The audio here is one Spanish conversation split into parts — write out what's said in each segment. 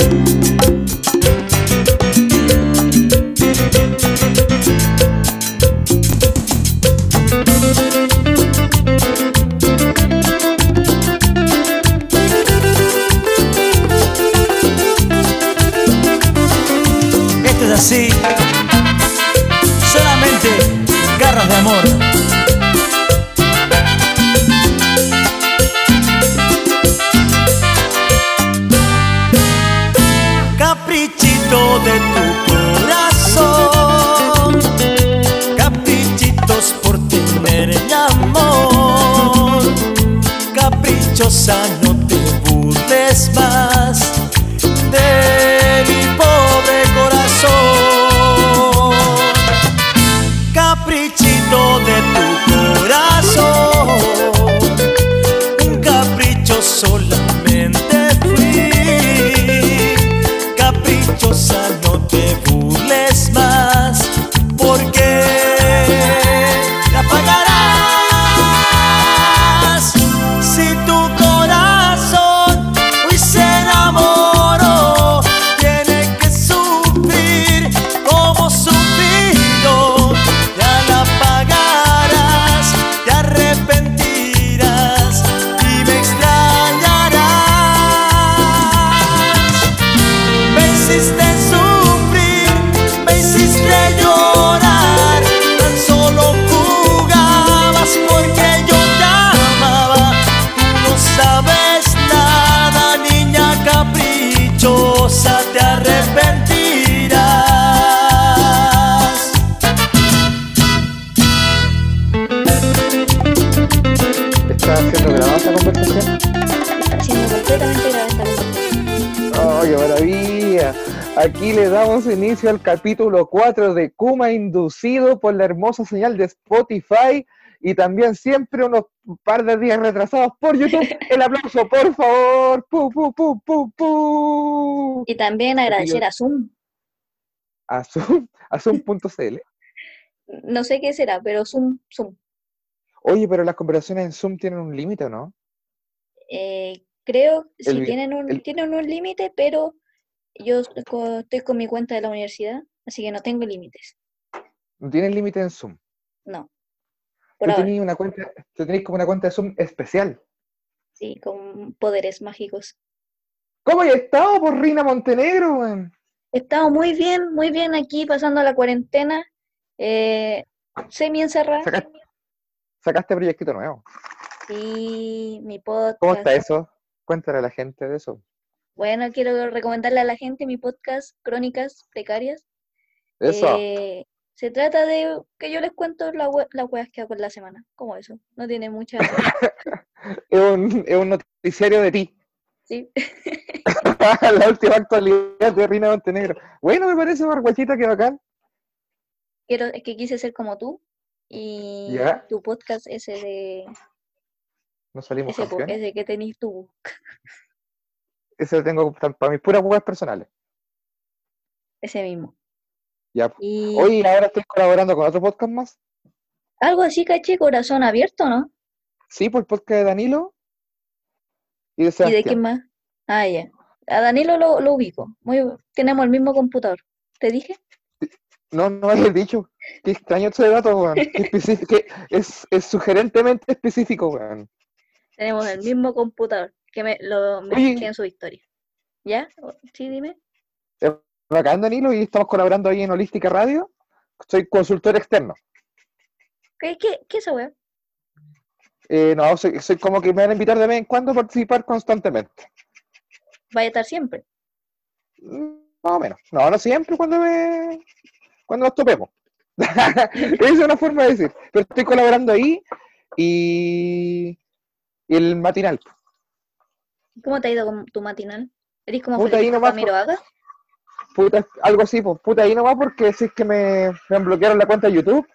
Esto 4 de Kuma inducido por la hermosa señal de Spotify y también siempre unos par de días retrasados por YouTube. El aplauso, por favor. ¡Pu, pu, pu! Y también agradecer a Zoom. A Zoom, a Zoom.cl. No sé qué será, pero Zoom, Zoom. Oye, pero las conversaciones en Zoom tienen un límite, ¿o ¿no? Eh, creo El sí tienen un, el- tienen un límite, pero yo estoy con mi cuenta de la universidad, así que no tengo límites. No tienen límite en Zoom. No. Por Tú tenías una cuenta, tú tenías como una cuenta de Zoom especial. sí, con poderes mágicos. ¿Cómo has estado por Rina Montenegro? He estado muy bien, muy bien aquí pasando la cuarentena, eh, semi encerrada Sacaste, sacaste proyectito nuevo. y mi podcast. ¿Cómo está eso? Cuéntale a la gente de eso. Bueno, quiero recomendarle a la gente mi podcast Crónicas Precarias. Eso. Eh, se trata de que yo les cuento la las weas que hago en la semana. como eso? No tiene mucha... Es, un, es un noticiario de ti. sí. la última actualidad de Rina Montenegro. Bueno, me parece, Barguachita, que bacán. Quiero, es que quise ser como tú. Y tu podcast ese de... No salimos Ese, ese que tenés tú. Ese lo tengo pa- para mis puras webs personales. Ese mismo. Ya. Y Hoy ahora estoy colaborando con otro podcast más. algo así, caché, corazón abierto, ¿no? Sí, por el podcast de Danilo y de ¿Y de quién más? Ah, ya. A Danilo lo, lo ubico. Muy, tenemos el mismo computador. ¿Te dije? No, no habías dicho. Qué extraño ese dato, weón. Es, es sugerentemente específico, weón. Tenemos el mismo computador. Que me lo me en su historia. ¿Ya? Sí, dime. Bacán, Danilo, y estamos colaborando ahí en Holística Radio. Soy consultor externo. ¿Qué, qué, qué es esa weá? Eh, no, soy, soy como que me van a invitar de vez en cuando a participar constantemente. Vaya a estar siempre. Mm, Más o menos. No, no siempre cuando me cuando nos topemos. Esa es una forma de decir. Pero estoy colaborando ahí y, y el matinal. ¿Cómo te ha ido con tu matinal? ¿Eres como Puta, Camilo Haga? Puta, algo así, pues puta ahí nomás porque si es que me, me han bloqueado la cuenta de YouTube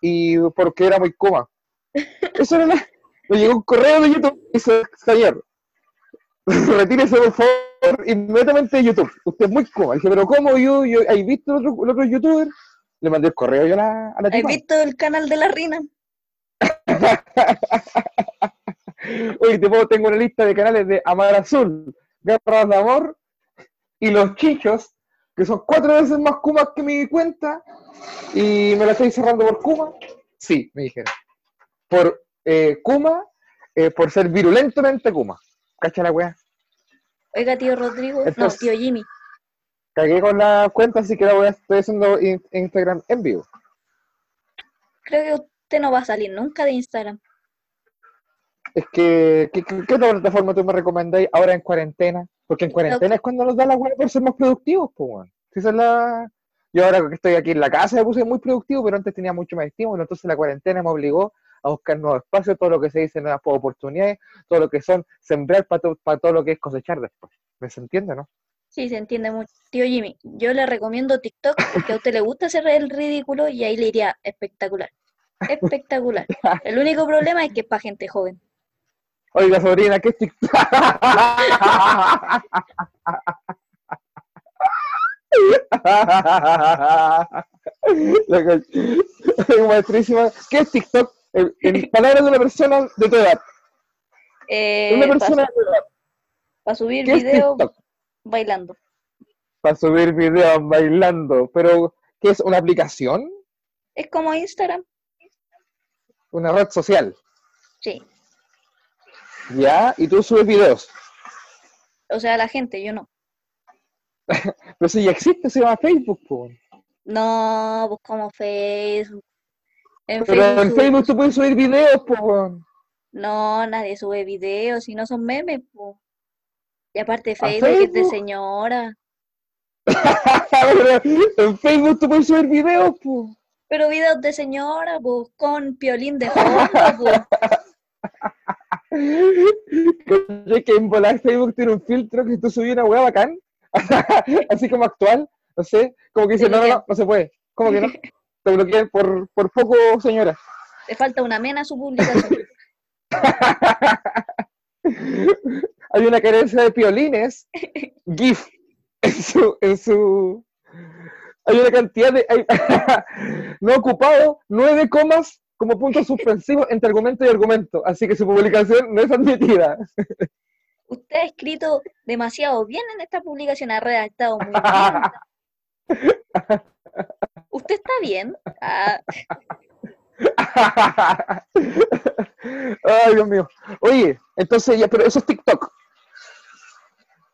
y porque era muy coma. Eso era la- Me llegó un correo de YouTube y dice, señor, retírese por favor inmediatamente de YouTube. Usted es muy coma. Dije, pero ¿cómo yo? yo ¿Has visto el otro, el otro youtuber? Le mandé el correo yo a la, a la ¿Has tipa. visto el canal de la Rina? Oye, te puedo, tengo una lista de canales de Amar Azul, Garras de Amor y los chichos, que son cuatro veces más Kumas que mi cuenta, y me la estoy cerrando por Kuma. Sí, me dijeron. Por eh, Kuma, eh, por ser virulentamente Kuma. ¿Cacha la weá? Oiga, tío Rodrigo, Entonces- no, tío Jimmy. Cagué con la cuenta, así que la voy a estoy haciendo in- Instagram en vivo. Creo que usted no va a salir nunca de Instagram. Es que, ¿qué, qué, otra plataforma tú me recomendáis ahora en cuarentena? Porque en cuarentena es cuando nos da la weá por ser más productivos, pues. Si es la... Yo ahora que estoy aquí en la casa me puse muy productivo, pero antes tenía mucho más estímulo, entonces la cuarentena me obligó a buscar nuevos espacios, todo lo que se dice nuevas oportunidades, todo lo que son sembrar para todo lo que es cosechar después. ¿Me se entiende, no? Sí, se entiende mucho. Tío Jimmy, yo le recomiendo TikTok porque a usted le gusta hacer el ridículo y ahí le iría espectacular. Espectacular. El único problema es que es para gente joven. Oiga, sobrina, ¿qué es TikTok? La ca- Ay, Maestrísima. ¿Qué es TikTok? En, en palabras de una persona de tu edad. Eh, Una para, persona de tu edad. subir ¿Qué es videos TikTok? bailando. Para subir videos bailando. Pero, ¿qué es? ¿Una aplicación? Es como Instagram. ¿Una red social? Sí. ¿Ya? Y tú subes videos. O sea, la gente, yo no. Pero si ya existe, se llama Facebook. po. No, pues como Facebook. En Pero Facebook, en Facebook tú puedes subir videos. weón. No, nadie sube videos y no son memes, pues. Y aparte ¿A Facebook es de señora. En Facebook tú puedes subir videos. po. Pero videos de señora, pues, con piolín de fondo, pues. ¿Cachai que en volar Facebook tiene un filtro que tú subís una hueá bacán? Así como actual, no sé, como que dice, Te no, no, no, no se puede. ¿Cómo que no? Te bloquean por, por poco, señora. Le falta una mena a su publicación. Hay una carencia de piolines, GIF, en su, en su... Hay una cantidad de... hay- no ocupado, nueve comas como puntos suspensivos entre argumento y argumento, así que su publicación no es admitida. Usted ha escrito demasiado bien en esta publicación, ha redactado muy bien. ¿Usted está bien? Ah, Ay, Dios mío. Oye, entonces ya, pero eso es TikTok.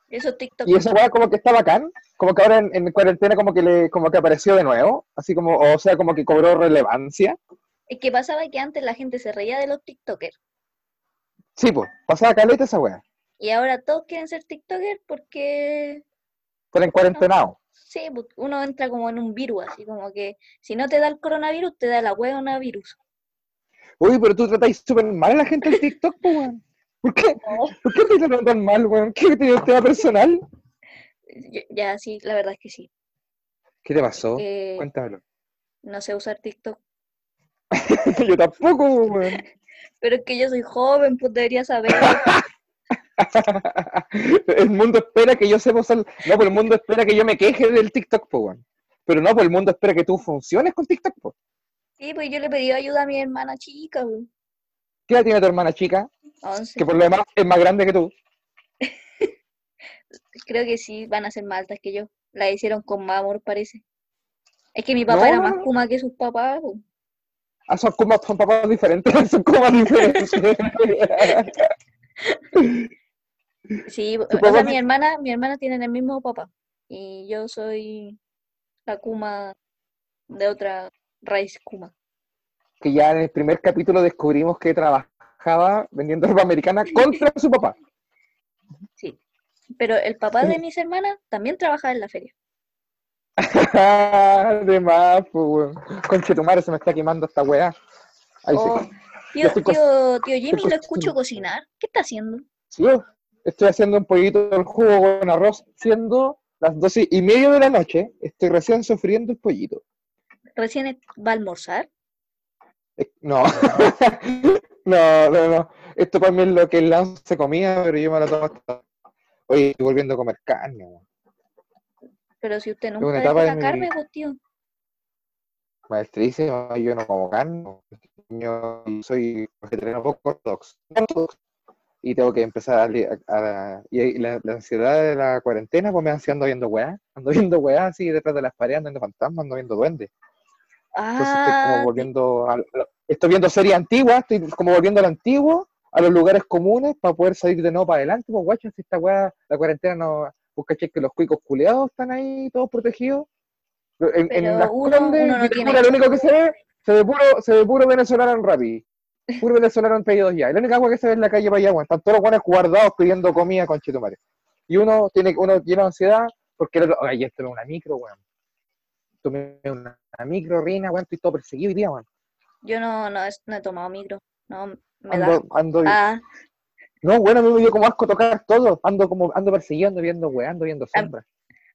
eso es TikTok. Y esa weá como que está bacán, como que ahora en, en cuarentena como que le, como que apareció de nuevo, así como, o sea, como que cobró relevancia. Es que pasaba que antes la gente se reía de los TikTokers Sí, pues, pasaba caleta esa weá. y ahora todos quieren ser TikTokers porque Pero en cuarentenado. sí, pues, uno entra como en un virus, así como que si no te da el coronavirus, te da la virus. Uy, pero tú tratáis súper mal a la gente en TikTok, pues, weón. ¿Por qué? ¿Por qué te tratan tan mal, weón? ¿Qué te dio tema personal? Ya, ya, sí, la verdad es que sí. ¿Qué te pasó? Eh, Cuéntamelo. no sé usar TikTok. Yo tampoco, weón. Pero es que yo soy joven, pues debería saber. El mundo espera que yo sepa usar. No, pues el mundo espera que yo me queje del TikTok, pues, weón. Pero no, pues el mundo espera que tú funciones con TikTok, pues. Sí, pues yo le pedí ayuda a mi hermana chica, ¿Qué edad tiene tu hermana chica? once. Que por lo demás es más grande que tú. Creo que sí, van a ser más altas que yo. La hicieron con más amor, parece. Es que mi papá No, era más no. kuma que sus papás. Ah, son comas, son papás diferentes, son comas diferentes. Sí, o sea, mi hermana, mi hermana tiene el mismo papá. Y yo soy la kuma de otra raíz kuma. que ya en el primer capítulo descubrimos que trabajaba vendiendo ropa americana contra su papá. Sí. Pero el papá de mis hermanas también trabajaba en la feria. Pues, weón. Conche tu madre, se me está quemando esta weá. Ahí Oh, tío, Jimmy, lo escucho cocinar. ¿Qué está haciendo? Sí, estoy haciendo un pollito del jugo con arroz, siendo las doce y media de la noche. Estoy recién sufriendo el pollito. ¿Recién va a almorzar? Eh, No, no, no, no. Esto para mí es lo que el Lance comía, pero yo me lo tomo hasta. Oye, estoy volviendo a comer carne, weón. Pero si usted nunca dejó de la mi- carne, pues tío. Maestrísima, yo no como carne. Yo soy vegetariano poco ortodoxo. y tengo que empezar a... a- a- y la, la ansiedad de la cuarentena, pues me ando viendo weá, ando viendo weá así detrás de las paredes, ando viendo fantasmas, ando viendo duendes. Entonces estoy Ah, como volviendo, a- a- estoy viendo series antiguas, estoy como volviendo al antiguo, a los lugares comunes, para poder salir de nuevo para adelante, pues guacho, si esta weá, la cuarentena no, pues caché que los cuicos culeados están ahí todos protegidos. En, en Pero las uno- condes, uno no Vitacura, tiene- lo único que se ve, se ve puro, se ve puro venezolano en Rappi. Puro venezolano en pedidos ya. Y la única agua que se ve en la calle para allá, weón. Están todos los buenos guardados pidiendo comida con chetumare. Y uno tiene, uno de ansiedad porque el otro, ay, esto es una micro, weón. Tomé una, una micro, rina, weón, estoy todo perseguido hoy día, weón. yo no, no, he tomado micro. No, me da. Ando, ando, Ah, no, bueno, a mí me dio como asco tocar todo. Ando como, ando persiguiendo, viendo, weón, ando viendo sombras.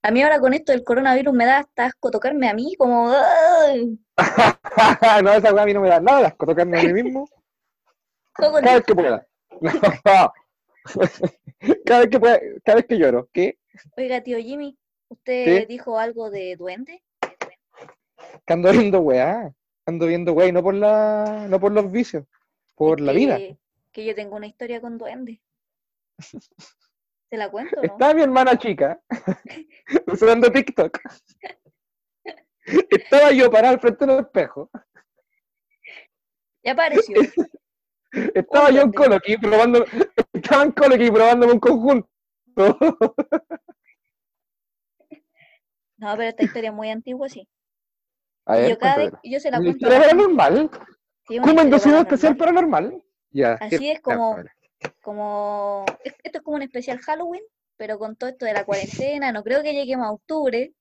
a mí ahora con esto del coronavirus me da hasta asco tocarme a mí, como. no, esa weá a mí no me da nada de asco tocarme a mí mismo. Cada vez que pueda. No. cada vez que pueda, cada vez que lloro. ¿Qué? Oiga, tío Jimmy, ¿usted dijo algo de duende? Que ando viendo weá. Ando viendo weá y no por la, no por los vicios, por Es la vida. Que- yo tengo una historia con duende. ¿Se la cuento no? Está mi hermana chica usando TikTok. Estaba yo parado al frente del espejo. Ya apareció. Estaba yo en. Coloqui probando, estaba en Coloqui probándome un conjunto. No, pero esta historia es muy antigua, sí. Ver, yo cada vez, yo se la ¿Una cuento. historia paranormal? sí, ¿Cómo especial paranormal? Ya. Así sí, es como- como es- esto es como un especial Halloween, pero con todo esto de la cuarentena, no creo que lleguemos a octubre,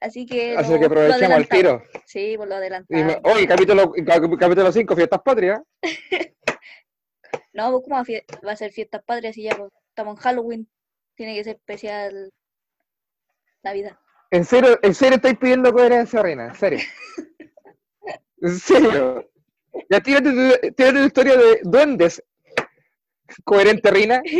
así que Así lo- que lo aprovechemos el tiro. Sí, por lo adelantado. Oye, capítulo, cap- capítulo 5, Fiestas Patrias. No, pues, ¿cómo va a fie- va a ser fiestas patrias si ya pues, estamos en Halloween? Tiene que ser especial Navidad. En serio, en serio estáis pidiendo coherencia, Reina, en serio. En serio. Ya tírate tu, tírate tu historia de duendes. Coherente, Rina.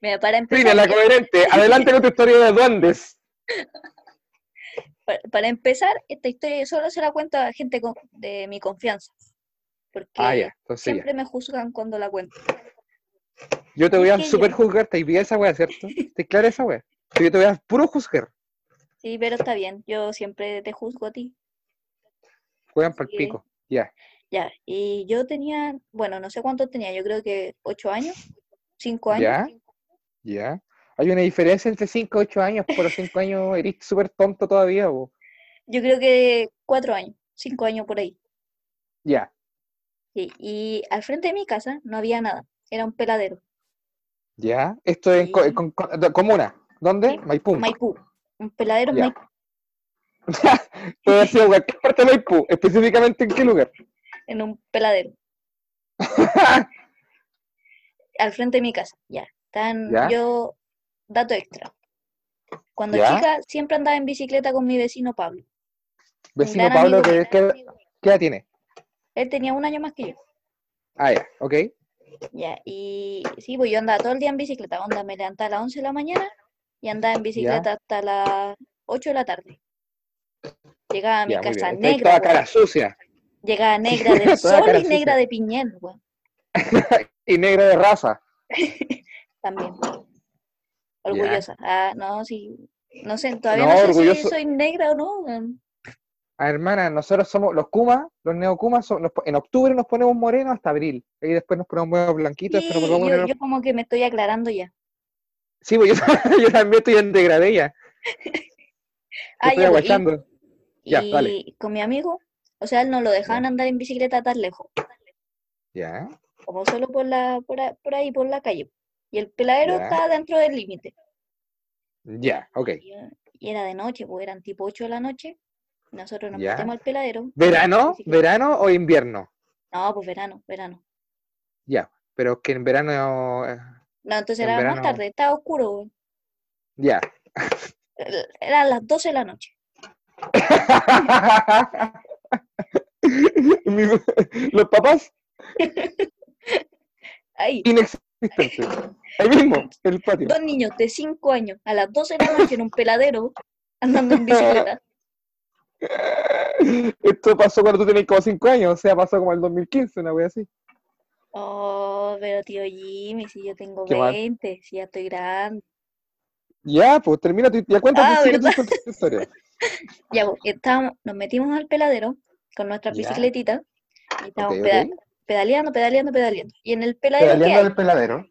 Mira, para Rina, empezar, la coherente. Adelante con tu historia de duendes. pa- para empezar, esta historia solo se la cuento a gente con- de mi confianza, porque Ah, ya, entonces ya. siempre me juzgan cuando la cuento. Yo te voy a super yo- juzgar, ¿te bien esa wea, cierto? ¿Te clara esa wea? Yo te voy a puro juzgar. Sí, pero está bien, yo siempre te juzgo a ti. Juegan para el pico. Ya. Ya, y yo tenía, bueno, no sé cuántos tenía, yo creo que ocho años, cinco años. ¿Ya? Ya. Hay una diferencia entre 5 y 8 años. Por los 5 años eres súper tonto todavía. bo. Yo creo que cuatro años, cinco años por ahí. Ya. Sí, y al frente de mi casa no había nada, era un peladero. Ya. Esto es en co- con- con- de- comuna. ¿Dónde? Sí, Maipú. Maipú, un peladero en. Maipú. Haber sido cualquier parte de Maipú. Específicamente en qué lugar. en un peladero, al frente de mi casa, ya. Ya. yo, dato extra. Cuando Ya. chica siempre andaba en bicicleta con mi vecino Pablo. Vecino Pablo, amigo ¿qué, mío. qué, qué edad tiene? Él tenía un año más que yo. Ah, ya. Ok. Ya, y sí, pues yo andaba todo el día en bicicleta. Onda, me levantaba a las 11 de la mañana y andaba en bicicleta hasta las 8 de la tarde. Llegaba a mi Ya, casa negra, toda weón. cara sucia. Llegaba negra del sol y negra sucia. de piñel, weón. Y negra de raza. También. Orgullosa. Ah, no, sí. No sé, todavía No, no, sé orgulloso- si soy negra o no. weón. Ah, hermana, nosotros somos los Kumas, los po- en octubre nos ponemos morenos hasta abril. Y después nos ponemos blanquitos, Sí, pero yo, como que me estoy aclarando ya. Sí, pues yo, yo también estoy en degradé ya. Ah, Estoy ya, aguachando. Ya, y dale. con mi amigo, o sea, él no lo dejaban andar en bicicleta tan lejos. Ya. como solo por la por, a- por ahí por la calle y el peladero Ya. estaba dentro del límite Ya, ok. y, y era de noche pues eran tipo 8 de la noche nosotros nos Ya. metemos al peladero ¿Verano? ¿Verano o invierno? no pues verano verano Ya, pero que en verano. eh, no entonces En era más tarde estaba oscuro weón. Ya. Eran las 12 de la noche Los papás ahí inexistentes. Ahí mismo, en el patio. dos niños de 5 años a las 12 de la noche en un peladero andando en bicicleta Esto pasó cuando tú tenías como 5 años, o sea, pasó como el 2015, una wea así. Oh, pero tío Jimmy, si yo tengo Qué mal. 20, si ya estoy grande. Ya, pues termina tu, ya cuéntate, Ah, sigue tu- ¿verdad? tu historia. Ya, pues, estábamos, nos metimos al peladero con nuestras Ya. bicicletitas y estábamos Ok, peda- ok. pedaleando, pedaleando, pedaleando. Y en el peladero, ¿qué Pedaleando hay? del peladero.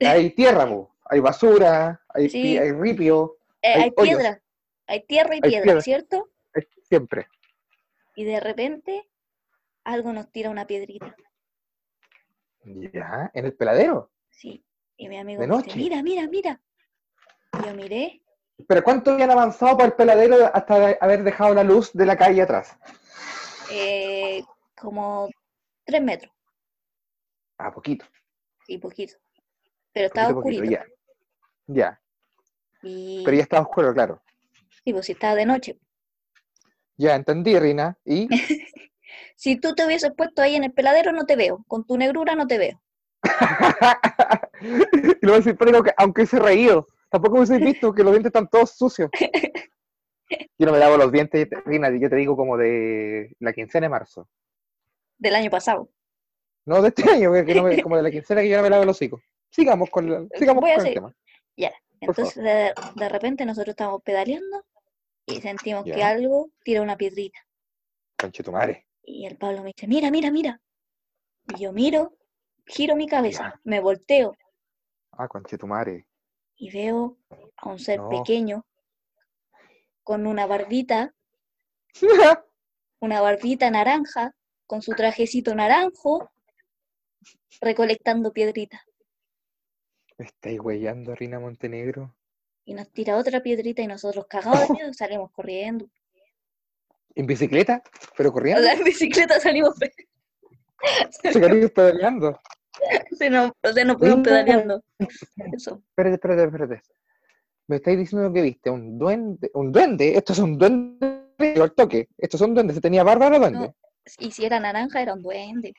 Hay tierra, hay basura, hay, Sí. pi- hay ripio, Eh, hay piedra, hay tierra y Hay piedra, piedra. ¿cierto? siempre. Y de repente algo nos tira una piedrita. Ya, en el peladero. Sí. Y mi amigo ¿De dice, mira, mira, mira. Y yo miré, Pero ¿cuánto habían avanzado para el peladero hasta haber dejado la luz de la calle atrás? eh, como tres metros, Ah, poquito. y poquito. Pero estaba poquito, poquito, oscurito. ya. Ya, Y pero ya estaba oscuro, claro. sí, pues si estaba de noche. Ya, entendí, Rina. Y Si tú te hubieses puesto ahí en el peladero, no te veo. Con tu negrura no te veo. y luego decir, pero que aunque hubiese reído, tampoco hubiese visto que los dientes están todos sucios. Yo no me lavo los dientes, Rina, yo te digo como de la quincena de marzo. Del año pasado. No de este año, que no me- como de la quincena que yo no me lavo los hocicos. Sigamos con, la- sigamos Voy a con el tema. Por Entonces, de, de repente nosotros estamos pedaleando y sentimos que Ya. algo tira una piedrita. Conchetumare. Y el Pablo me dice, mira, mira, mira. Y yo miro, giro mi cabeza, Ya. me volteo Ah, conchetumare. Y veo a un ser No. pequeño con una barbita, una barbita naranja, con su trajecito naranjo, recolectando piedritas. Me estáis huellando, Rina Montenegro. Y nos tira otra piedrita y nosotros cagados de miedo salimos corriendo. ¿En bicicleta? ¿Pero O corriendo? sea, en bicicleta salimos, quería pedaleando. se nos, o sea, fuimos Mira. pedaleando. Eso. Espérate, espérate, espérate. Me estáis diciendo que viste un duende. ¿Un duende? Esto es un duende. Al toque. Estos son duendes. ¿Se tenía barba o era duende? No, y si era naranja, era un duende.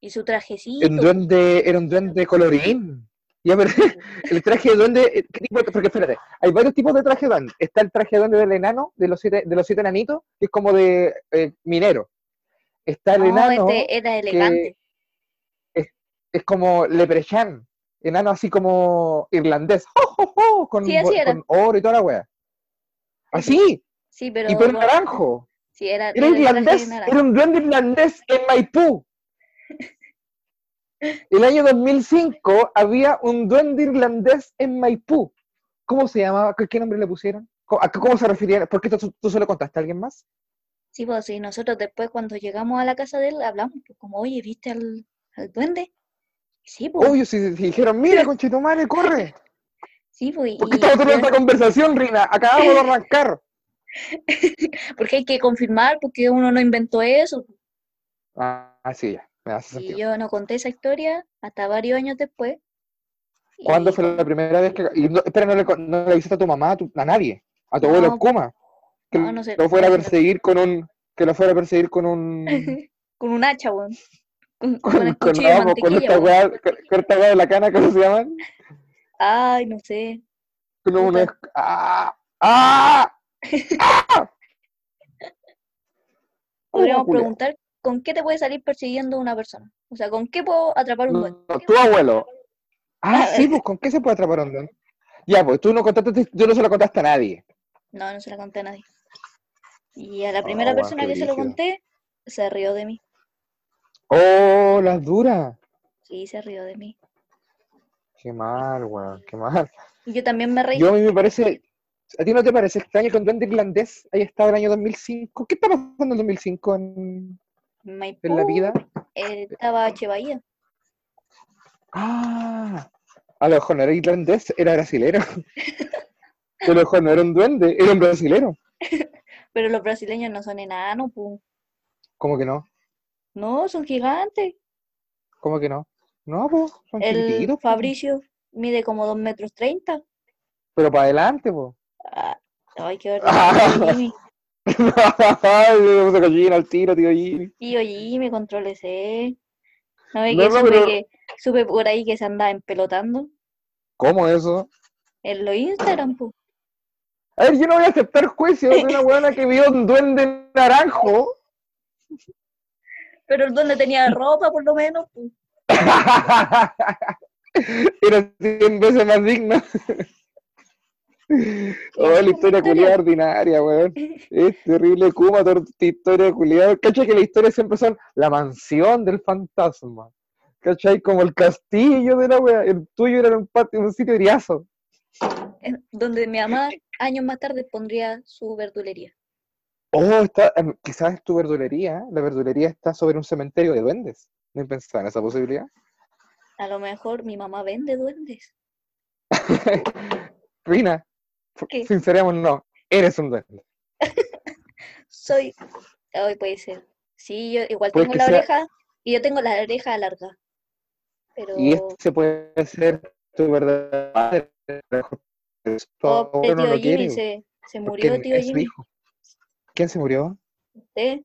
Y su trajecito. Un duende, era un duende colorín. Ya, pero el traje de duende, eh, ¿qué tipo de- porque espérate, hay varios tipos de traje de duende. Está el traje de duende del enano, de los siete, de los siete enanitos, que es como de eh, minero. Está el No, enano, este era elegante. Es como leprechaun, enano así como irlandés, ¡Jo, jo, jo! con, Sí, oro y toda la wea. Así, Sí, pero. y pelo bueno, naranjo. sí, era, irlandés, era un duende irlandés en Maipú. El año 2005 había un duende irlandés en Maipú. ¿Cómo se llamaba? ¿Qué, qué nombre le pusieron? ¿Cómo, a cómo se referían? ¿Por qué tú, tú se lo contaste a alguien más? Sí, pues sí, nosotros después cuando llegamos a la casa de él hablamos, pues, como, oye, ¿viste al, al duende? Sí, pues, Obvio, si, si dijeron, mira, conchetumare, corre. sí, pues, ¿Por qué estamos teniendo esta conversación, Rina? Acabamos de arrancar. porque hay que confirmar, porque uno no inventó eso. Ah, sí, ya, me hace Y yo no conté esa historia hasta varios años después. ¿Cuándo y fue la primera vez que.? Y no, espera, no le, no le avisaste a tu mamá, a, tu- a nadie, a tu No, abuelo Kuma. Que no, no sé, lo fuera a no perseguir con un. Que lo fuera a perseguir con un. con un hacha, weón. Con, con Con, el con, de con esta weá, de la cana, ¿cómo se llaman? Ay, no sé. Con una. ¡Ah! ¡Ah! ¡Ah! Podríamos preguntar con qué te puede salir persiguiendo una persona. O sea, ¿con qué puedo atrapar un duende? no, tu abuelo. Ah, sí, pues, ¿con qué se puede atrapar un duende? Ya, pues tú no contaste, tú no se lo contaste a nadie. No, no se la conté a nadie. Y a la primera Ah, weón, persona que se lo conté, se rió de mí. ¡Oh, las duras! Sí, se rió de mí. Qué mal, weón, qué mal. Y yo también me reí. Yo a mí me parece, ¿a ti no te parece extraño que un duende irlandés haya estado en el año 2005? ¿Qué está pasando en el 2005 en, Maipú, en la vida? eh, estaba Che Bahía. Ah, a lo mejor no era irlandés, era brasilero. A lo mejor no era un duende, era un brasilero. Pero los brasileños no son enanos, pu. ¿Cómo que no? No, son gigantes. ¿Cómo que no? No, pues, son El. Fabricio mide como 2 metros 30. Pero para adelante, pues. Ah, ay, qué. Jimmy. Ay, me puse gallina al tiro, tío Jimmy. Tío Jimmy, contrólese. ¿No ve No, que no, supe, pero- que supe por ahí que se andaba empelotando? ¿Cómo eso? En los Instagram, pu. A ver, yo no voy a aceptar juicio de una buena que vio un duende naranjo. Pero el duende tenía ropa, por lo menos. Era 100 veces más digno. Oh, la historia culiada ordinaria, weón. Es terrible, Kuma, historia culiada. ¿Cachai que las historias siempre son la mansión del fantasma? ¿Cachai? Como el castillo de la wea. El tuyo era un, patio, un sitio Donde mi mamá años más tarde pondría su verdulería. Oh, está, em, quizás es tu verdulería. La verdulería está sobre un cementerio de duendes. ¿No he pensado en esa posibilidad? A lo mejor mi mamá vende duendes. Rina, ¿Qué? sincerémonos, eres un duende. Soy. Hoy puede ser. Sí, yo igual Puede tengo la sea- oreja. Y yo tengo la oreja larga. Pero. Y este puede ser tu verdadero padre. Oh, tío no Jimmy se, murió, tío Jimmy. hijo. ¿Quién se murió? ¿Eh?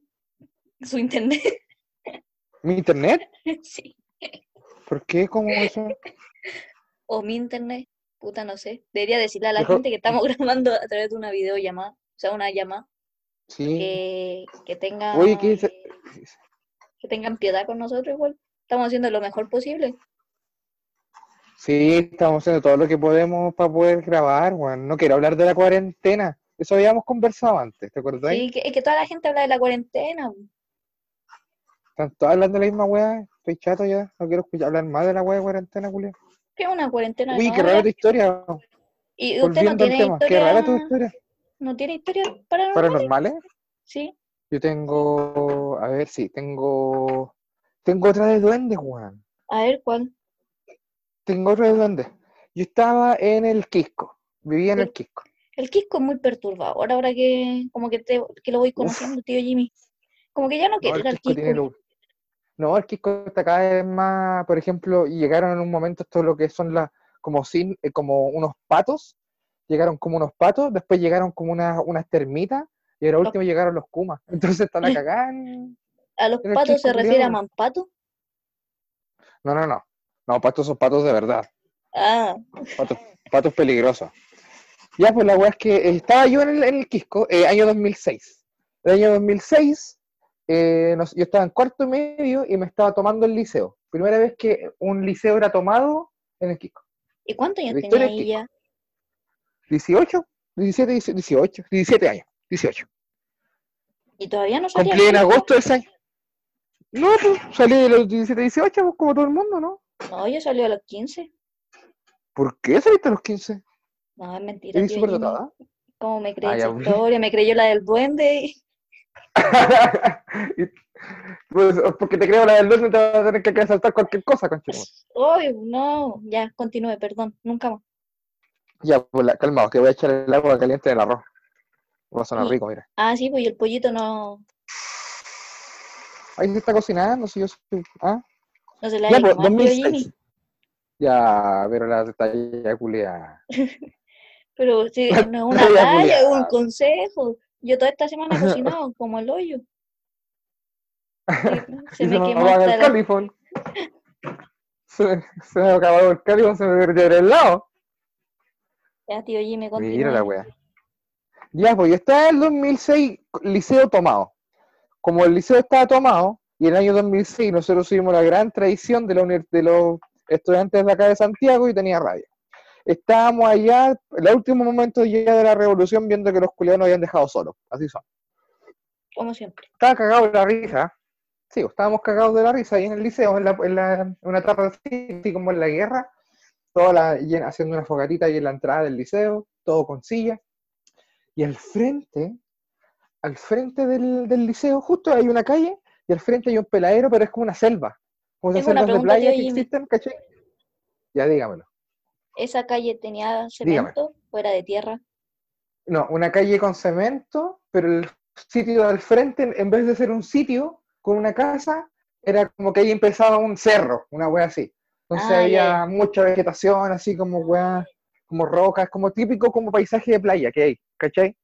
Su internet. ¿Mi internet? sí. ¿Por qué? ¿Cómo eso? O mi internet. Puta, no sé. Debería decirle a la gente que estamos grabando a través de una videollamada. O sea, una llamada. Sí. Que, que tengan. Oye, ¿qué dice? que tengan piedad con nosotros igual. Estamos haciendo lo mejor posible. Sí, estamos haciendo todo lo que podemos para poder grabar, weón. No quiero hablar de la cuarentena. Eso habíamos conversado antes, ¿te acordás? Sí, que, es que toda la gente habla de la cuarentena. Están todos hablando de la misma weá. Estoy chato ya. No quiero escuchar hablar más de la weá de cuarentena, Julián. ¿Qué es una cuarentena? Uy, no qué rara tu historia. ¿Y usted no Volviendo tiene tema. Qué rara tu historia. ¿No tiene historia paranormal? ¿Paranormales? Sí. Yo tengo. A ver, sí, tengo. Tengo otra de duendes, weón. A ver, ¿cuál? Tengo otra de duendes. Yo estaba en el Quisco. Vivía en el. Quisco. El Quisco es muy perturbador ahora que como que, te, que lo voy conociendo, tío Jimmy. Como que ya no No, quiero el ir al Quisco No, el Quisco está cada vez más, por ejemplo, y llegaron en un momento esto lo que son las, como sin, eh, como unos patos, llegaron como unos patos, después llegaron como unas, unas termitas, y ahora último llegaron los kumas. Entonces están a cagar. en- ¿A los patos se refiere a mampato? No, no, no. No, patos son patos de verdad. Ah, Patos, patos peligrosos. Ya, pues la weá es que estaba yo en el, en el Quisco, eh, año 2006. El año 2006, eh, nos- yo estaba en cuarto y medio y me estaba tomando el liceo. Primera vez que un liceo era tomado en el Quisco. ¿y cuántos años tenía ya? 18, 17, 18, 17 años. 18. ¿Y todavía no salía Cumplí en agosto de ese año. No, pues salí de los 17, 18, pues, como todo el mundo, ¿no? No, yo salí a los 15. ¿Por qué saliste a los 15? No, es mentira, ¿Eres súper dotada? ¿Cómo me cree Ah, esa ya, pues. historia? Me creyó la del duende. Y- pues, porque te creo la del 2 no te vas a tener que saltar cualquier cosa, conchito. Ay, no, ya, continúe, perdón, nunca más. Ya, pues calmado, que voy a echar el agua caliente del arroz. Va a sonar rico, mira. Ah, sí, pues y el pollito no, Ahí se está cocinando, si yo soy- ¿ah? no se le Ya, ha pues, tío 2006. Jimmy. Ya, pero la culia. Pero La no es una talla un consejo. Yo toda esta semana he cocinado como el hoyo. Se me quemó hasta el califón. Se, se me ha acabado el califón, se me perdió el helado. Ya, tío Jimmy, Mira continúe. la wea. Ya, pues yo estaba en el 2006, liceo tomado. Como el liceo estaba tomado, y en el año 2006 nosotros tuvimos la gran tradición de, la de los estudiantes de acá de Santiago y tenía radio. Estábamos allá, en el último momento ya de la revolución, viendo que los culiados nos habían dejado solos. Así son. Como siempre. Estaba cagado de la risa. Sí, pues, estábamos cagados de la risa ahí en el liceo, en, la, en, la- en una etapa así, así como en la guerra, toda la, haciendo una fogatita ahí en la entrada del liceo, todo con sillas. Y al frente, al frente del, del liceo, justo hay una calle, y al frente hay un peladero, pero es como una selva. Como esas selvas de playa que existen, ¿cachai? Ya dígamelo. ¿Esa calle tenía cemento o era de tierra? No, una calle con cemento, pero el sitio al frente, en vez de ser un sitio con una casa, era como que ahí empezaba un cerro, una wea así. Entonces Ah, ya, había ya. mucha vegetación, así como wea, como rocas, como típico como paisaje de playa que hay, ¿cachai?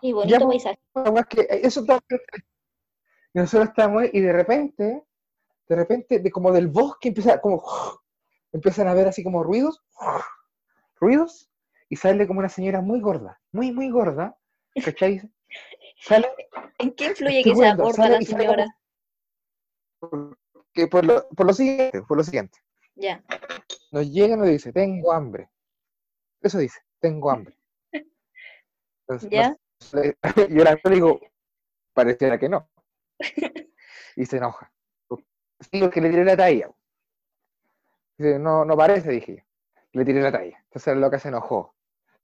Sí, bonito pues, paisaje. Que eso está... Y nosotros estábamos ahí, y de repente, de repente, de como del bosque empieza como empiezan a ver así como ruidos, ruidos, y sale como una señora muy gorda, muy, muy gorda, ¿cachai? Sale ¿En qué influye Estoy que sea gorda sale la señora? que por lo, por lo siguiente, por lo siguiente. Ya. Nos llega y nos dice, tengo hambre. Eso dice, tengo hambre. Entonces, Ya. yo la le digo, pareciera que no. Y se enoja. Digo que le tiré la talla. Dice, no, no parece, dije yo. Le tiré la talla. Entonces la loca se enojó.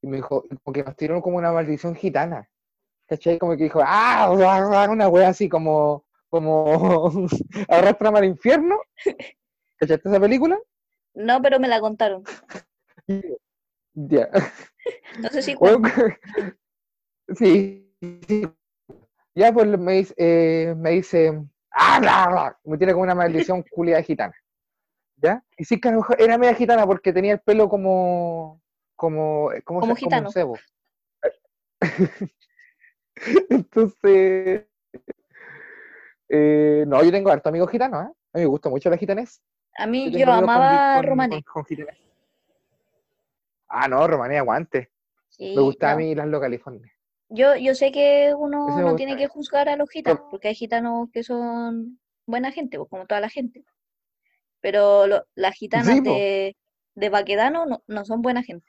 Y me dijo, como que nos tiró como una maldición gitana. ¿Cachai? Como que dijo, ah, ah, ah", una wea así como, como arrastrame al infierno. ¿Cachaste esa película? No, pero me la contaron. Ya. No sé si sí, sí. Ya, pues me dice, eh, me dice, ¡ah, bla, bla! me tiene como una maldición culia gitana. ¿Ya? Y sí que a lo mejor era media gitana porque tenía el pelo como, como, eh, ¿cómo Como gitano. un cebo. Entonces, eh, no, yo tengo harto amigos gitanos, ¿eh? A mí me gusta mucho la gitanés. A mí Yo amaba con- Romané. con- con gitanés. Ah, no, Romané, aguante. Sí, Me gustaba no. a mí las localifornias. Yo, yo sé que uno no gusta. tiene que juzgar a los gitanos, porque hay gitanos que son buena gente, pues, como toda la gente. Pero lo- las gitanas Sí, de, de Baquedano no, no son buena gente.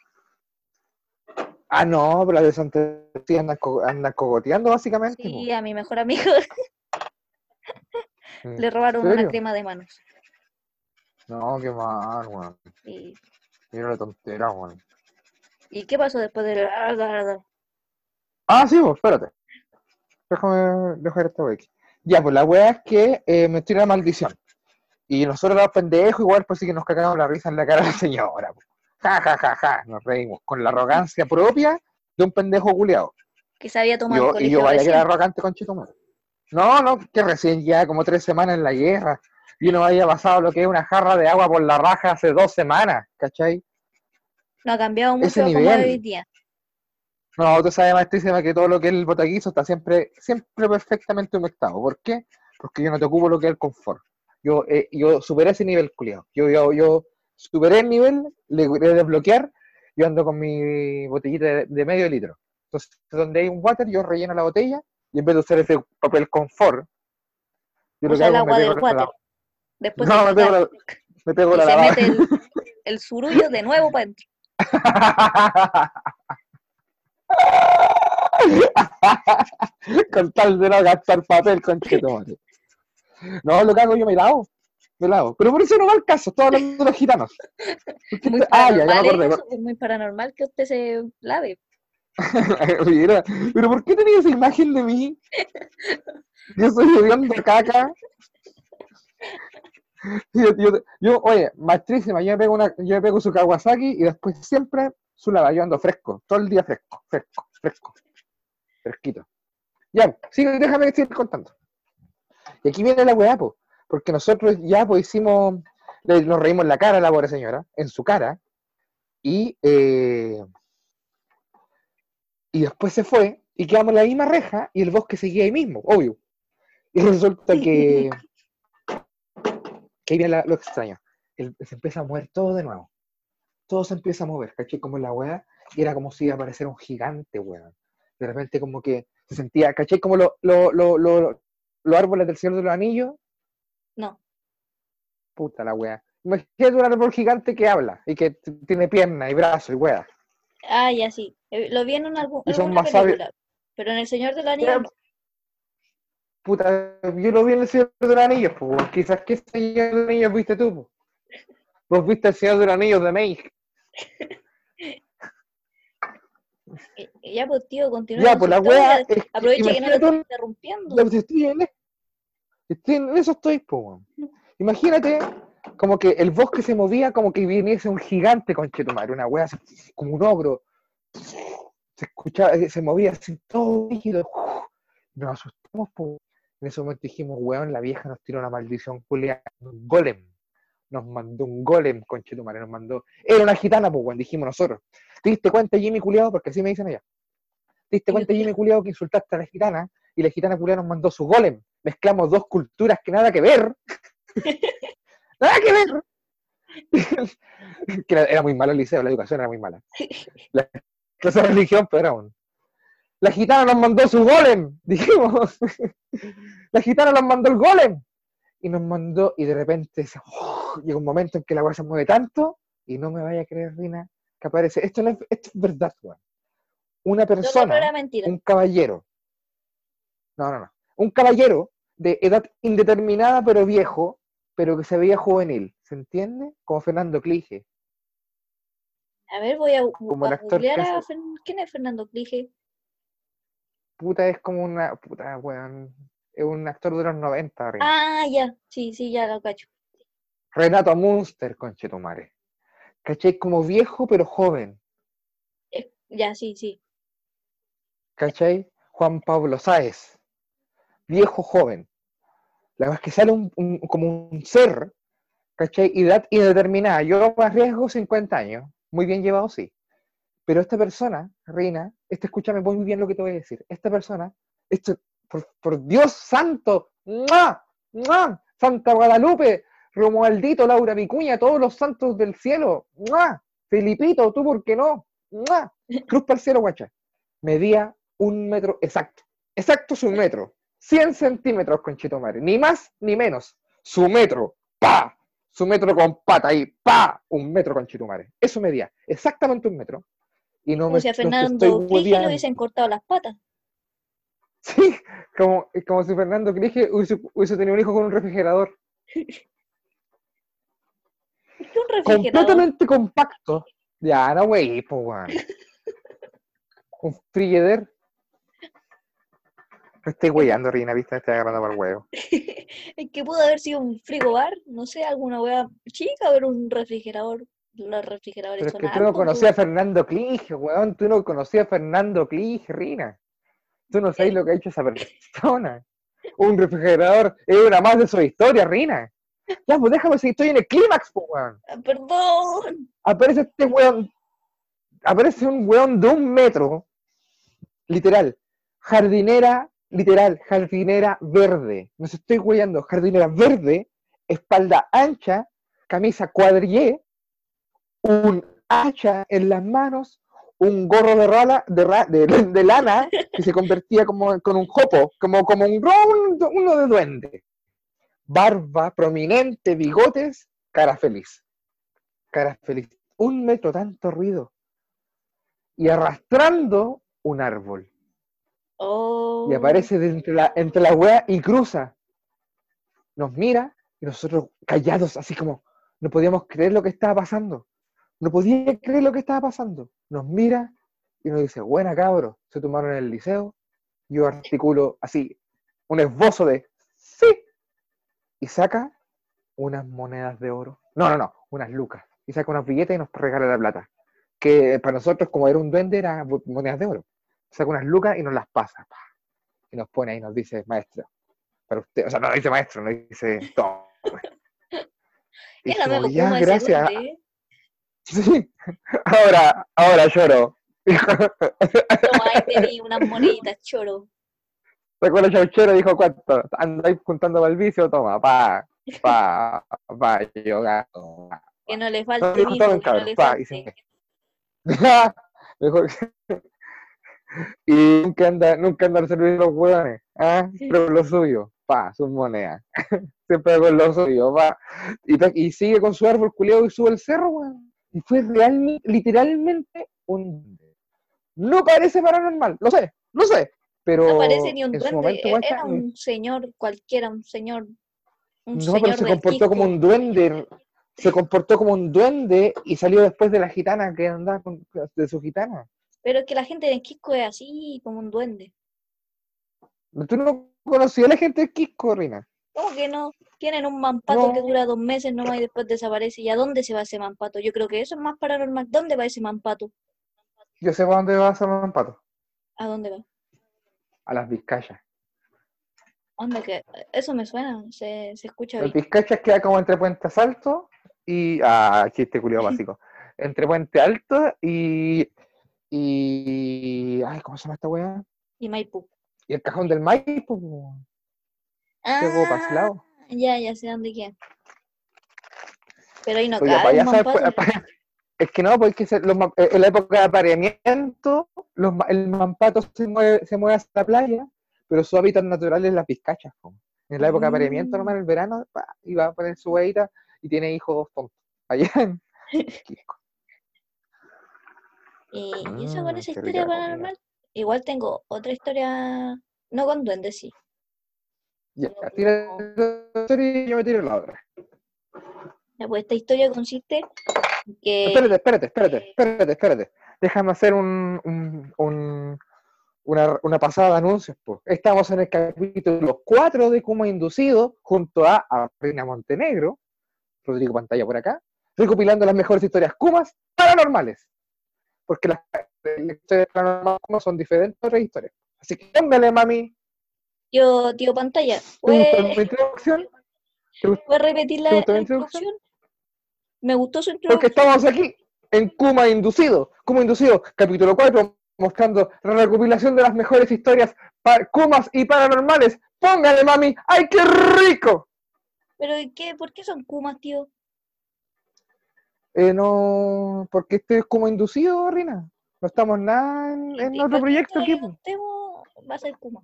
Ah, no, pero las de Santa Lucía andan, co- andan cogoteando básicamente. Sí, a mi mejor amigo po. le robaron ¿En una crema de manos. No, qué mal, weón. ¿Y, Mira la tontera, weón. y qué pasó después del... Ah, sí, pues, espérate. Déjame dejar esta aquí. Ya, pues la wea es que eh, me tira la maldición. Y nosotros los pendejos, igual, pues sí que nos cagamos la risa en la cara de la señora. po. Ja, ja, ja, ja. Nos reímos con la arrogancia propia de un pendejo culiado. Que se había tomado Yo, y yo vaya que era arrogante con Chitomar. No, no, que recién ya como tres semanas en la guerra. Y uno haya pasado lo que es una jarra de agua por la raja hace dos semanas, ¿cachai? No ha cambiado mucho Ese como nivel. de hoy día. No, tú sabes, maestrísima, que todo lo que es el botaquizo está siempre, siempre perfectamente humectado. ¿Por qué? Porque yo no te ocupo lo que es el confort. Yo, eh, yo superé ese nivel, culiado. Yo, yo, yo superé el nivel, le logré desbloquear, yo ando con mi botellita de, de medio litro. Entonces, donde hay un water, yo relleno la botella y en vez de usar ese papel confort, yo lo que el hago es agua me del pego la- water. Después No, de me pego la, me pego y la se lavada. mete el, el surullo de nuevo para adentro. con tal de no gastar papel con No, lo hago yo me lavo. Me lavo. Pero por eso no va el caso, estoy hablando de los gitanos. Muy ah, ya, ya me acordé. eso, es muy paranormal que usted se lave. Mira, pero ¿por qué tenía esa imagen de mí? Yo estoy lloviendo caca. Yo, yo- yo, oye, maestrísima, yo me pego una, yo me pego su Kawasaki y después siempre su lava, yo ando fresco, todo el día fresco, fresco, fresco, fresquito. Ya, sí, déjame seguir contando. Y aquí viene la weá, po, porque nosotros ya pues hicimos, nos reímos en la cara a la pobre señora, en su cara, y, eh, y después se fue, y quedamos en la misma reja, y el bosque seguía ahí mismo, obvio. Y resulta que, que ahí viene la- lo extraño, se empieza a mover todo de nuevo. Todo se empieza a mover, ¿cachai? Como la weá, y era como si iba a aparecer un gigante, weón. De repente como que se sentía, ¿cachai? Como lo- lo- lo- lo- los árboles del Señor de los Anillos, No. puta la weá. Imagínate un árbol gigante que habla, y que tiene pierna y brazo y weá. Ah, ya sí. Eh, Lo vi en algún, Y son más sabios. Pero en El Señor de Ya, no. Puta, yo lo vi en el Señor de los Anillos, pues, quizás que Señor de los Anillos viste tú, pues. Vos viste el Señor de los Anillos de Meg. Eh, Ya, pues tío, continúa. Ya, pues la es que Aproveche que no lo imagínate estoy interrumpiendo. Pues, estoy en, estoy en eso estoy, po, weón. Imagínate como que el bosque se movía como que viniese un gigante con Chetumare, una wea como un ogro. Se escuchaba, eh, se movía así todo líquido. Nos asustamos, po. En ese momento dijimos, weón, la vieja nos tiró una maldición culia, un golem. Nos mandó un golem con Chetumare, nos mandó. Era una gitana, pues, weón, dijimos nosotros. ¿Te diste cuenta, Jimmy culiado? Porque así me dicen allá. ¿Te diste cuenta. Jimmy culiado, que insultaste a la gitana? Y la gitana culiada nos mandó su golem. Mezclamos dos culturas que nada que ver. nada que ver. que era, muy malo el liceo, la educación era muy mala. La clase de religión, pero era un. La gitana nos mandó su golem, dijimos. la gitana nos mandó el golem. Y nos mandó, y de repente se- llega un momento en que la weá se mueve tanto, y no me vaya a creer, Rina, que aparece. Esto, no es, esto es verdad, weón. Una persona, un caballero. No, no, no. Un caballero de edad indeterminada, pero viejo, pero que se veía juvenil. ¿Se entiende? Como Fernando Clige. A ver, voy a, Como a el actor a Fern- ¿Quién es Fernando Clige? Puta, es como una. Puta, weón. Es un actor de los 90, Rina. Ah, ya. Sí, sí, ya lo cacho. Renato Munster, conchetumare. ¿Cachai? Como viejo, pero joven. Eh, ya, sí, sí. ¿Cachai? Juan Pablo Sáez. Viejo, joven. La verdad es que sale un, un- como un ser, ¿cachai? Edad indeterminada. Yo me arriesgo 50 años. Muy bien llevado, sí. Pero esta persona, Reina, esta, escúchame muy bien lo que te voy a decir. Esta persona, esto, por, por Dios santo, ¡mua! ¡mua! Santa Guadalupe, Romualdito, Laura Vicuña, todos los santos del cielo, ¡mua! Felipito, tú, ¿por qué no? ¡mua! Cruz para el cielo, guacha. Medía un metro exacto. Exacto su metro. 100 centímetros, conchito madre. Ni más ni menos. Su metro. ¡Pa! Su metro con pata ahí. ¡Pa! Un metro, conchito madre. Eso medía. Exactamente un metro. Y no Como me si a no Fernando estoy le hubiesen cortado las patas. Sí, como, como si Fernando Clige hubiese, hubiese tenido un hijo con un refrigerador. ¿Por qué un refrigerador? Completamente compacto. Ya, no, güey, pues, weón. Un frigider. Me estoy weyando, Rina, viste, me estoy agarrando para el huevo. Es que pudo haber sido un frigobar, no sé, alguna wea chica, ver un refrigerador. Los refrigeradores Pero es que tú no conocías a. Fernando Clige, weón. Tú no conocías a Fernando Clige, Rina. Tú no sabes lo que ha hecho esa persona. Un refrigerador es una más de su historia, Rina. Ya, pues déjame seguir, estoy en el clímax, pues, weón. Ah, Perdón. aparece este weón, aparece un weón de un metro, literal, jardinera, literal, jardinera verde, no se estoy weyando, jardinera verde, espalda ancha, camisa cuadrillé, un hacha en las manos, un gorro de, rala, de, ra- de, de lana que se convertía como con un jopo, como, como un, un- uno de duende. Barba prominente, bigotes, cara feliz cara feliz. Un metro, tanto ruido. Y arrastrando un árbol. Oh. Y aparece de entre la, entre la wea y cruza. Nos mira y nosotros callados, así como no podíamos creer lo que estaba pasando. No podía creer lo que estaba pasando. Nos mira y nos dice, buena cabro, se tomaron en el liceo. Yo articulo así, un esbozo de sí. Y saca unas monedas de oro. No, no, no, unas lucas. Y saca unas billetes y nos regala la plata. Que para nosotros, como era un duende, eran monedas de oro. Saca unas lucas y nos las pasa. pa. Y nos pone ahí y nos dice, maestro, para usted, o sea, no dice maestro, nos dice, toma. Y no ya, gracias. Sí. Ahora, ahora lloro. Toma, ahí te di unas moneditas, choro. Sacó la chauchera y dijo, ¿cuánto? Andáis juntando para el vicio, toma, pa, pa, pa, yo gasto. Que no le falte vino, que no le pa, y se. Mejor Y nunca anda, nunca anda al servicio de los hueones, ¿ah? Pero con lo suyo, pa, sus monedas. Siempre con lo suyo, pa. Y, y sigue con su árbol culiado y sube el cerro, weón. Y fue realmente, literalmente un duende. No parece paranormal, lo sé, lo sé. Pero No parece ni un duende, momento, e- guacha, era un señor cualquiera, un señor. Un no, señor pero se comportó como un duende. Se comportó como un duende y salió después de la gitana que andaba con, de su gitana. Pero es que la gente de Quisco es así, como un duende. ¿Tú no conocías a la gente de Quisco, Rina? ¿Cómo que no? Tienen un mampato que dura dos meses nomás y después desaparece. ¿Y a dónde se va ese mampato? Yo creo que eso es más paranormal. ¿Dónde va ese mampato? Yo sé para dónde va a ser Pato. ¿A dónde va? A las Vizcayas. Onda que eso me suena, se, se escucha Las bien. Vizcayas queda como entre Puente Alto y. Ah, chiste culiado básico. Entre Puente Alto y. Y. Ay, ¿cómo se llama esta weá? Y Maipú. Y el cajón del Maipo. Po. Quedó para ese lado. Ah, ya, ya sé dónde queda. Pero ahí no Oye, para cabe allá Es que no, porque se- los eh, en la época de apareamiento, los el mampato se mueve, se mueve hacia la playa, pero su hábitat natural es las Vizcachas. po. En la época de apareamiento, Mm. nomás en el verano, pa, iba a poner su huevita y tiene hijos tontos. Allá en Quisco. Y, y eso con Mm, esa historia paranormal. Igual tengo otra historia, no con duendes, sí. Ya, tira la historia y yo me tiro la otra. Ya, pues esta historia consiste en que Espérate, espérate, espérate, espérate, espérate. Déjame hacer un, un- un- una, una pasada de anuncios. po. Estamos en el capítulo 4 de Kuma Inducido, junto a, a Reina Montenegro, Rodrigo Pantalla por acá, recopilando las mejores historias Kumas paranormales. Porque las, las historias paranormales Kumas son diferentes a otras historias. Así que póngale, mami. Yo, tío pantalla, ¿Te gustó ¿puede, mi introducción? ¿Te gustó? puede repetir la, ¿Te gustó la mi introducción? Me gustó su Porque introducción. estamos aquí en Kuma Inducido. Kuma Inducido, capítulo 4, mostrando la recopilación de las mejores historias para Kumas y paranormales. Póngale, mami. ¡Ay, qué rico! Pero ¿y qué? ¿Por qué son kumas, tío? Eh, no, porque este es Kuma Inducido, Rina. No estamos nada en, otro proyecto aquí. va a ser kuma.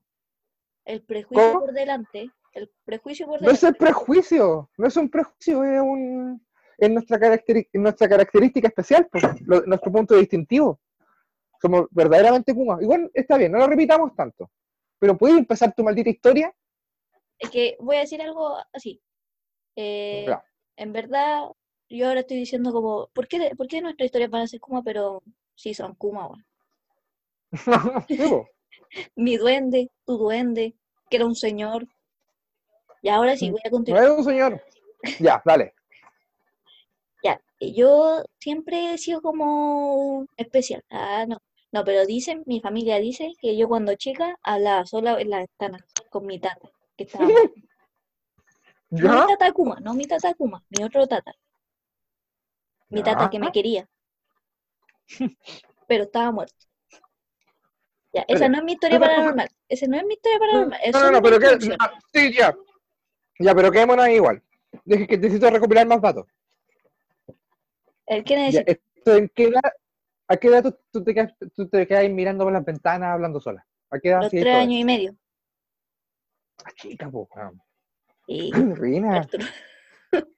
El prejuicio ¿Cómo? por delante, el prejuicio por No es delante. el prejuicio, no es un prejuicio, es un es nuestra, caracteri- nuestra característica especial, lo- nuestro punto distintivo. Somos verdaderamente Kuma. Igual está bien, no lo repitamos tanto. Pero ¿puedes empezar tu maldita historia? Es que voy a decir algo así. Eh, en verdad, yo ahora estoy diciendo como, ¿por qué, ¿por qué nuestras historias van a ser kuma, pero sí son kuma? Sí, po. Mi duende, tu duende, que era un señor. Y ahora sí, voy a No continuar. es un señor. Ya, dale. Ya, yo siempre he sido como especial. Ah, no. No, pero dicen, mi familia dice que yo cuando chica hablaba sola en la ventana con mi tata, que estaba. No mi tata Kuma, no mi tata Kuma, mi otro tata. Mi tata que me quería. Pero estaba muerto. Ya, esa no es mi historia paranormal. Esa no es mi historia paranormal. No, no, no, pero que. sí, ya. Ya, pero quedémonos ahí igual. Deje que necesito recopilar más datos. Esto, ¿en qué edad, ¿A qué edad tú, tú te quedas, tú te quedas ahí mirando por las ventanas hablando sola? ¿A qué edad Los tres años y medio. Ah, chica, po, Rina.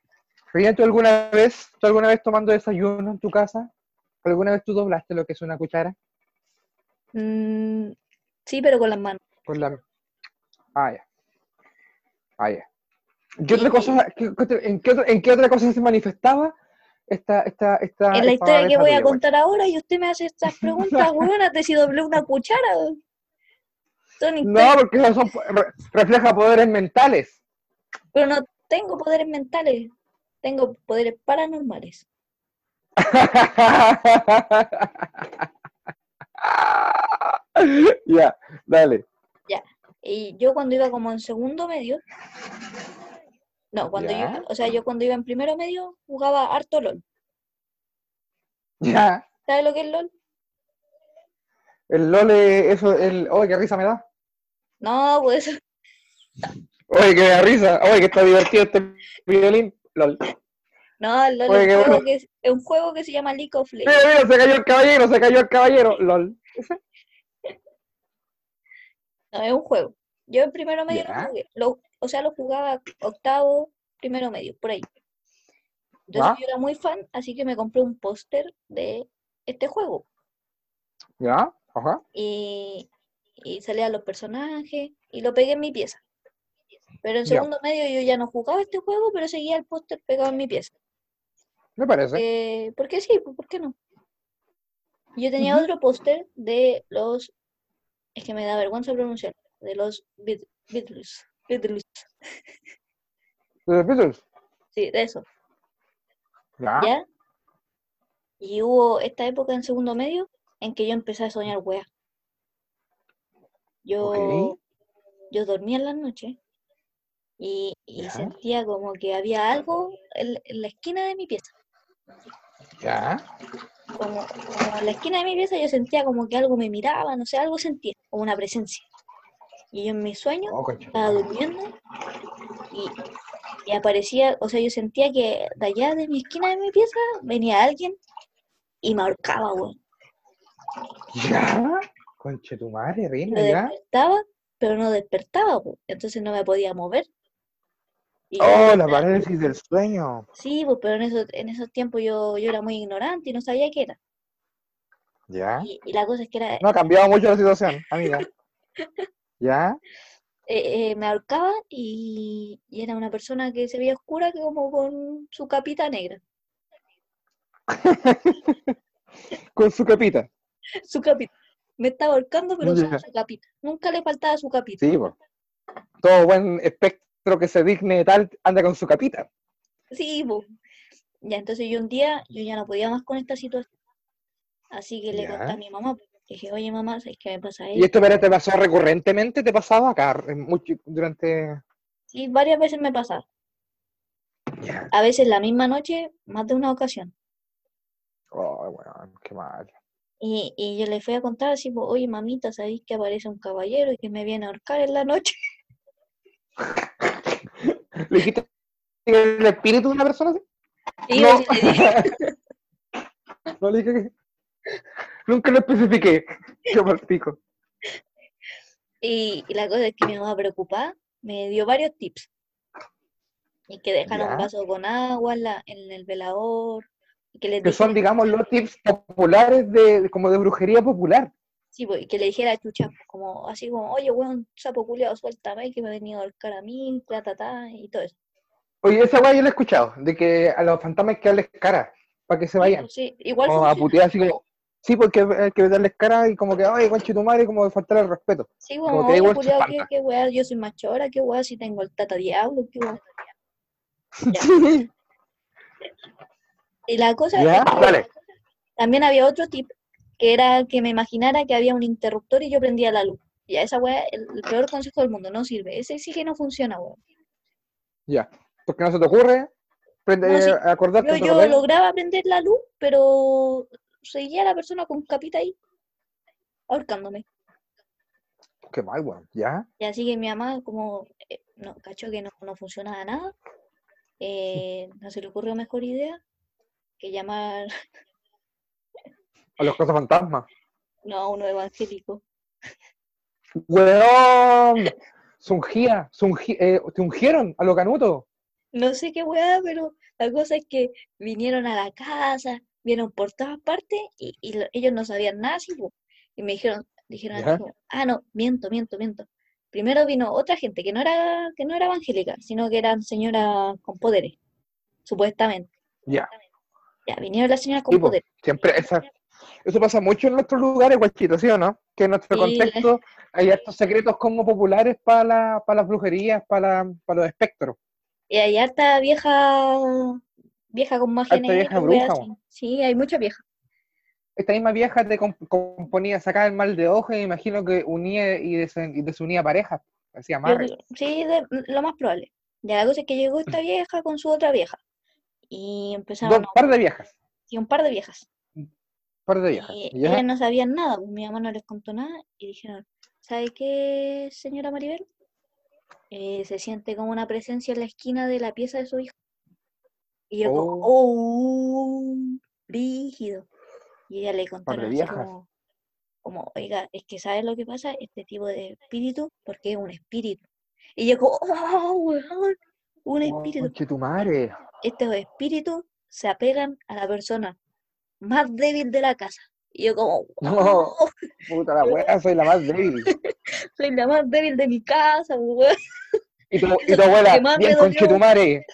Rina, ¿tú alguna vez, tú alguna vez tomando desayuno en tu casa? ¿Alguna vez tú doblaste lo que es una cuchara? Mm, sí, pero con las manos. Con la... Ah, ya. Ah, ya. ¿En qué otra cosa, qué- en, qué otra, ¿En qué otra cosa se manifestaba esta, esta, esta, En la historia que voy a contar ahora y usted me hace estas preguntas, weón, de si doblé una cuchara. No, porque eso son, re- refleja poderes mentales. pero no tengo poderes mentales, tengo poderes paranormales. ya, dale. Y yo cuando iba como en segundo medio, no, cuando yo, Ya. o sea, yo cuando iba en primero medio jugaba harto LOL. Ya. ¿Sabes lo que es LOL? El LOL, eso, el. Oye, qué risa me da. No, pues Oye, que me da risa. Oye, que está divertido este violín. LOL. no, el LOL Oye, es, un juego bueno. que es, es un juego que se llama League of Legends. Mira, mira, se cayó el caballero, se cayó el caballero. LOL. No, es un juego. Yo en primero medio lo Ya. jugué. Lo- o sea, lo jugaba octavo, primero medio, por ahí. Entonces Ya. yo era muy fan, así que me compré un póster de este juego. ¿Ya? Ajá. Y, y salían los personajes y lo pegué en mi pieza. Pero en Ya. segundo medio yo ya no jugaba este juego, pero seguía el póster pegado en mi pieza. Me parece. Eh, ¿por qué sí? ¿Por qué no? Yo tenía otro póster de los... Es que me da vergüenza pronunciar. De los Beat- Beatles. Beatles. ¿De los Beatles? Sí, de eso. Ya. ¿Ya? Y hubo esta época en segundo medio en que yo empecé a soñar weas. Yo, Ok. yo dormía en las noches y, y sentía como que había algo en, en la esquina de mi pieza. Ya. Como, como en la esquina de mi pieza yo sentía como que algo me miraba, no sé, algo sentía, como una presencia. Y yo en mis sueños Oh, estaba durmiendo y, y aparecía, o sea, yo sentía que de allá de mi esquina de mi pieza venía alguien y me ahorcaba, weón. ¿Ya? Conche tu madre, Lo Rina, ¿ya? despertaba, pero no despertaba, weón. Entonces no me podía mover Y Oh, la parálisis del sueño. sí, pues, pero en esos, en esos tiempos yo, yo era muy ignorante y no sabía qué era. ¿Ya? Y, y la cosa es que era, No ha cambiado mucho la situación, amiga. ¿Ya? eh, eh, me ahorcaba y, y era una persona que se veía oscura que como con su capita negra. Con su capita. Su capita. Me estaba ahorcando, pero usaba Ya. su capita. Nunca le faltaba su capita. Sí, pues. Todo buen espectro que se digne tal anda con su capita. Sí, po. Ya, entonces yo un día, yo ya no podía más con esta situación. Así que le conté Ya. a mi mamá, pues, dije, oye mamá, ¿sabes qué me pasa ¿Y esto? esto pero te pasó recurrentemente? ¿Te pasaba acá? mucho- durante. Sí, varias veces me pasaba. Ya. A veces la misma noche, más de una ocasión. Oh, weón, qué mal. Y, y yo le fui a contar así, pues, oye mamita, ¿sabéis que aparece un caballero y que me viene a ahorcar en la noche? ¿Le dijiste el espíritu de una persona así? Y No. sí le dije, No le dije que. Nunca lo especifiqué. Yo pico. Y, y la cosa es que mi mamá preocupada me dio varios tips. Y que dejaran un vaso con agua en, la- en el velador. Y que les Que son, digamos, los tips populares de, como de brujería popular. Sí, pues, y que le dijera a Chucha, como, así como, oye, weón, sapo culiao, suéltame, que me ha venido a ahorcar a mí, ta, ta, ta, y todo eso. Oye, esa weá yo la he escuchado, de que a los fantasmas hay que darles cara, para que se vayan. pues, sí, igual O a putear así como, sí, porque hay que darles cara y como que, ay, conche tu madre, como de faltar el respeto. Sí, como como, que oye, culiao, qué, qué weá, yo soy machora, qué weá, si tengo el tata diablo, qué weá. Y la cosa ¿Ya? es que Dale. también había otro tip, que era que me imaginara que había un interruptor y yo prendía la luz. Ya, esa weá, el, el peor consejo del mundo, no sirve. Ese sí que no funciona, weón. Ya. Porque no se te ocurre prende, No, sí. acordarte Yo, lograba prender la luz, pero seguía la persona con capita ahí, ahorcándome. Qué mal, weón. ¿Ya? Y así que mi mamá, como eh, no, cachó que no, no funcionaba nada, eh, no se le ocurrió mejor idea que llamar A los cosas fantasmas. no, uno evangélico. ¡Weón! Se ungía, se eh, te ungieron a lo canuto. No sé qué weá, pero la cosa es que vinieron a la casa, vieron por todas partes y, y lo- ellos no sabían nada así. Y me dijeron, dijeron ah, no, miento, miento, miento. Primero vino otra gente que no era, que no era evangélica, sino que eran señoras con poderes, supuestamente. Ya. Ya, vinieron las señoras con poderes. Siempre esa, eso pasa mucho en nuestros lugares, guachito, ¿sí o no? Que en nuestro Sí, contexto hay estos secretos como populares para la, para las brujerías, para, la- para los espectros. Y hay harta vieja, vieja con magia negra, vieja bruja. Sí, hay mucha vieja. Esta misma vieja te comp- componía, sacaba el mal de ojo y me imagino que unía y, des- y desunía parejas. Hacía amarre. sí, de- lo más probable. Ya la cosa es que llegó esta vieja con su otra vieja. Y empezaron a par de viejas. y un par de viejas. Par de viejas. Y ¿ya? ellas no sabían nada, pues mi mamá no les contó nada y dijeron, ¿sabe qué, señora Maribel? Eh, se siente como una presencia en la esquina de la pieza de su hijo. Y yo como, oh, brígido. Y ella le viejas. como, como, oiga, es que ¿sabes lo que pasa? Este tipo de espíritu, porque es un espíritu. Y yo como, oh, weón, un espíritu. Conche tu madre. Estos espíritus se apegan a la persona más débil de la casa. Y yo como, No. "Oh, Puta la wea, soy la más débil. soy la más débil de mi casa, weón. Y tu, y tu abuela, bien conchetumare.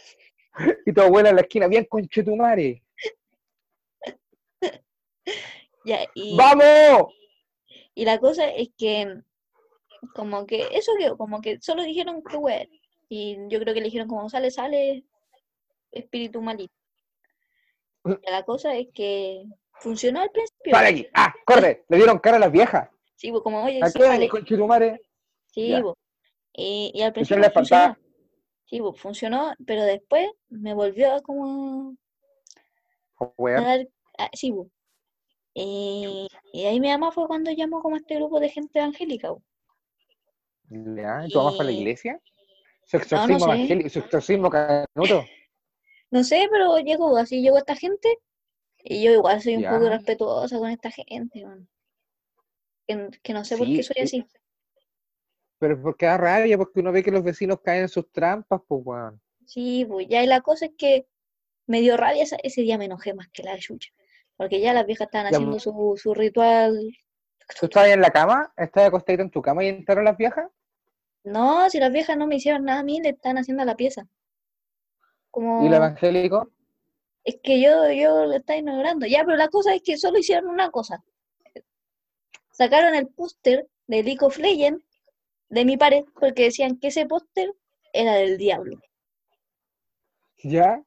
Y tu abuela en la esquina, bien conchetumare. Ya, y, ¡Vamos! y la cosa es que, como que, eso que, como que solo dijeron que weón. Y yo creo que le dijeron como, sale, sale, espíritu malito. La cosa es que funcionó al principio. ¡Sale aquí! ¡Ah! ¡Corre! Le dieron cara a las viejas. Sí, pues como, oye, ¿A sí, qué, sale. conchetumare? Sí, po. Y, y al Y se principio funcionó. Sí, po, funcionó, pero después me volvió a como Oh, a dar, ah, sí. Y, y ahí mi mamá fue cuando llamó como a este grupo de gente evangélica, po. Ya, ¿y ¿Tu mamá fue a la iglesia? Su no exorcismo sé. evangélico, su exorcismo canuto. No sé, pero llegó, así llegó esta gente y yo igual soy un poco respetuosa con esta gente, man. Que, que no sé por qué soy así. Pero porque da rabia, porque uno ve que los vecinos caen en sus trampas, pues weón. Sí, pues ya y la cosa es que me dio rabia, ese día me enojé más que la chucha, porque ya las viejas estaban Ya, haciendo su, su ritual. ¿Tú estabas en la cama? ¿Estabas acostadito en tu cama y entraron las viejas? No, si las viejas no me hicieron nada a mí, le están haciendo la pieza. Como, ¿Y el evangélico? es que yo, yo lo estaba ignorando. Ya, pero la cosa es que solo hicieron una cosa. Sacaron el póster de League of Legends de mi pared porque decían que ese póster era del diablo. ¿Ya?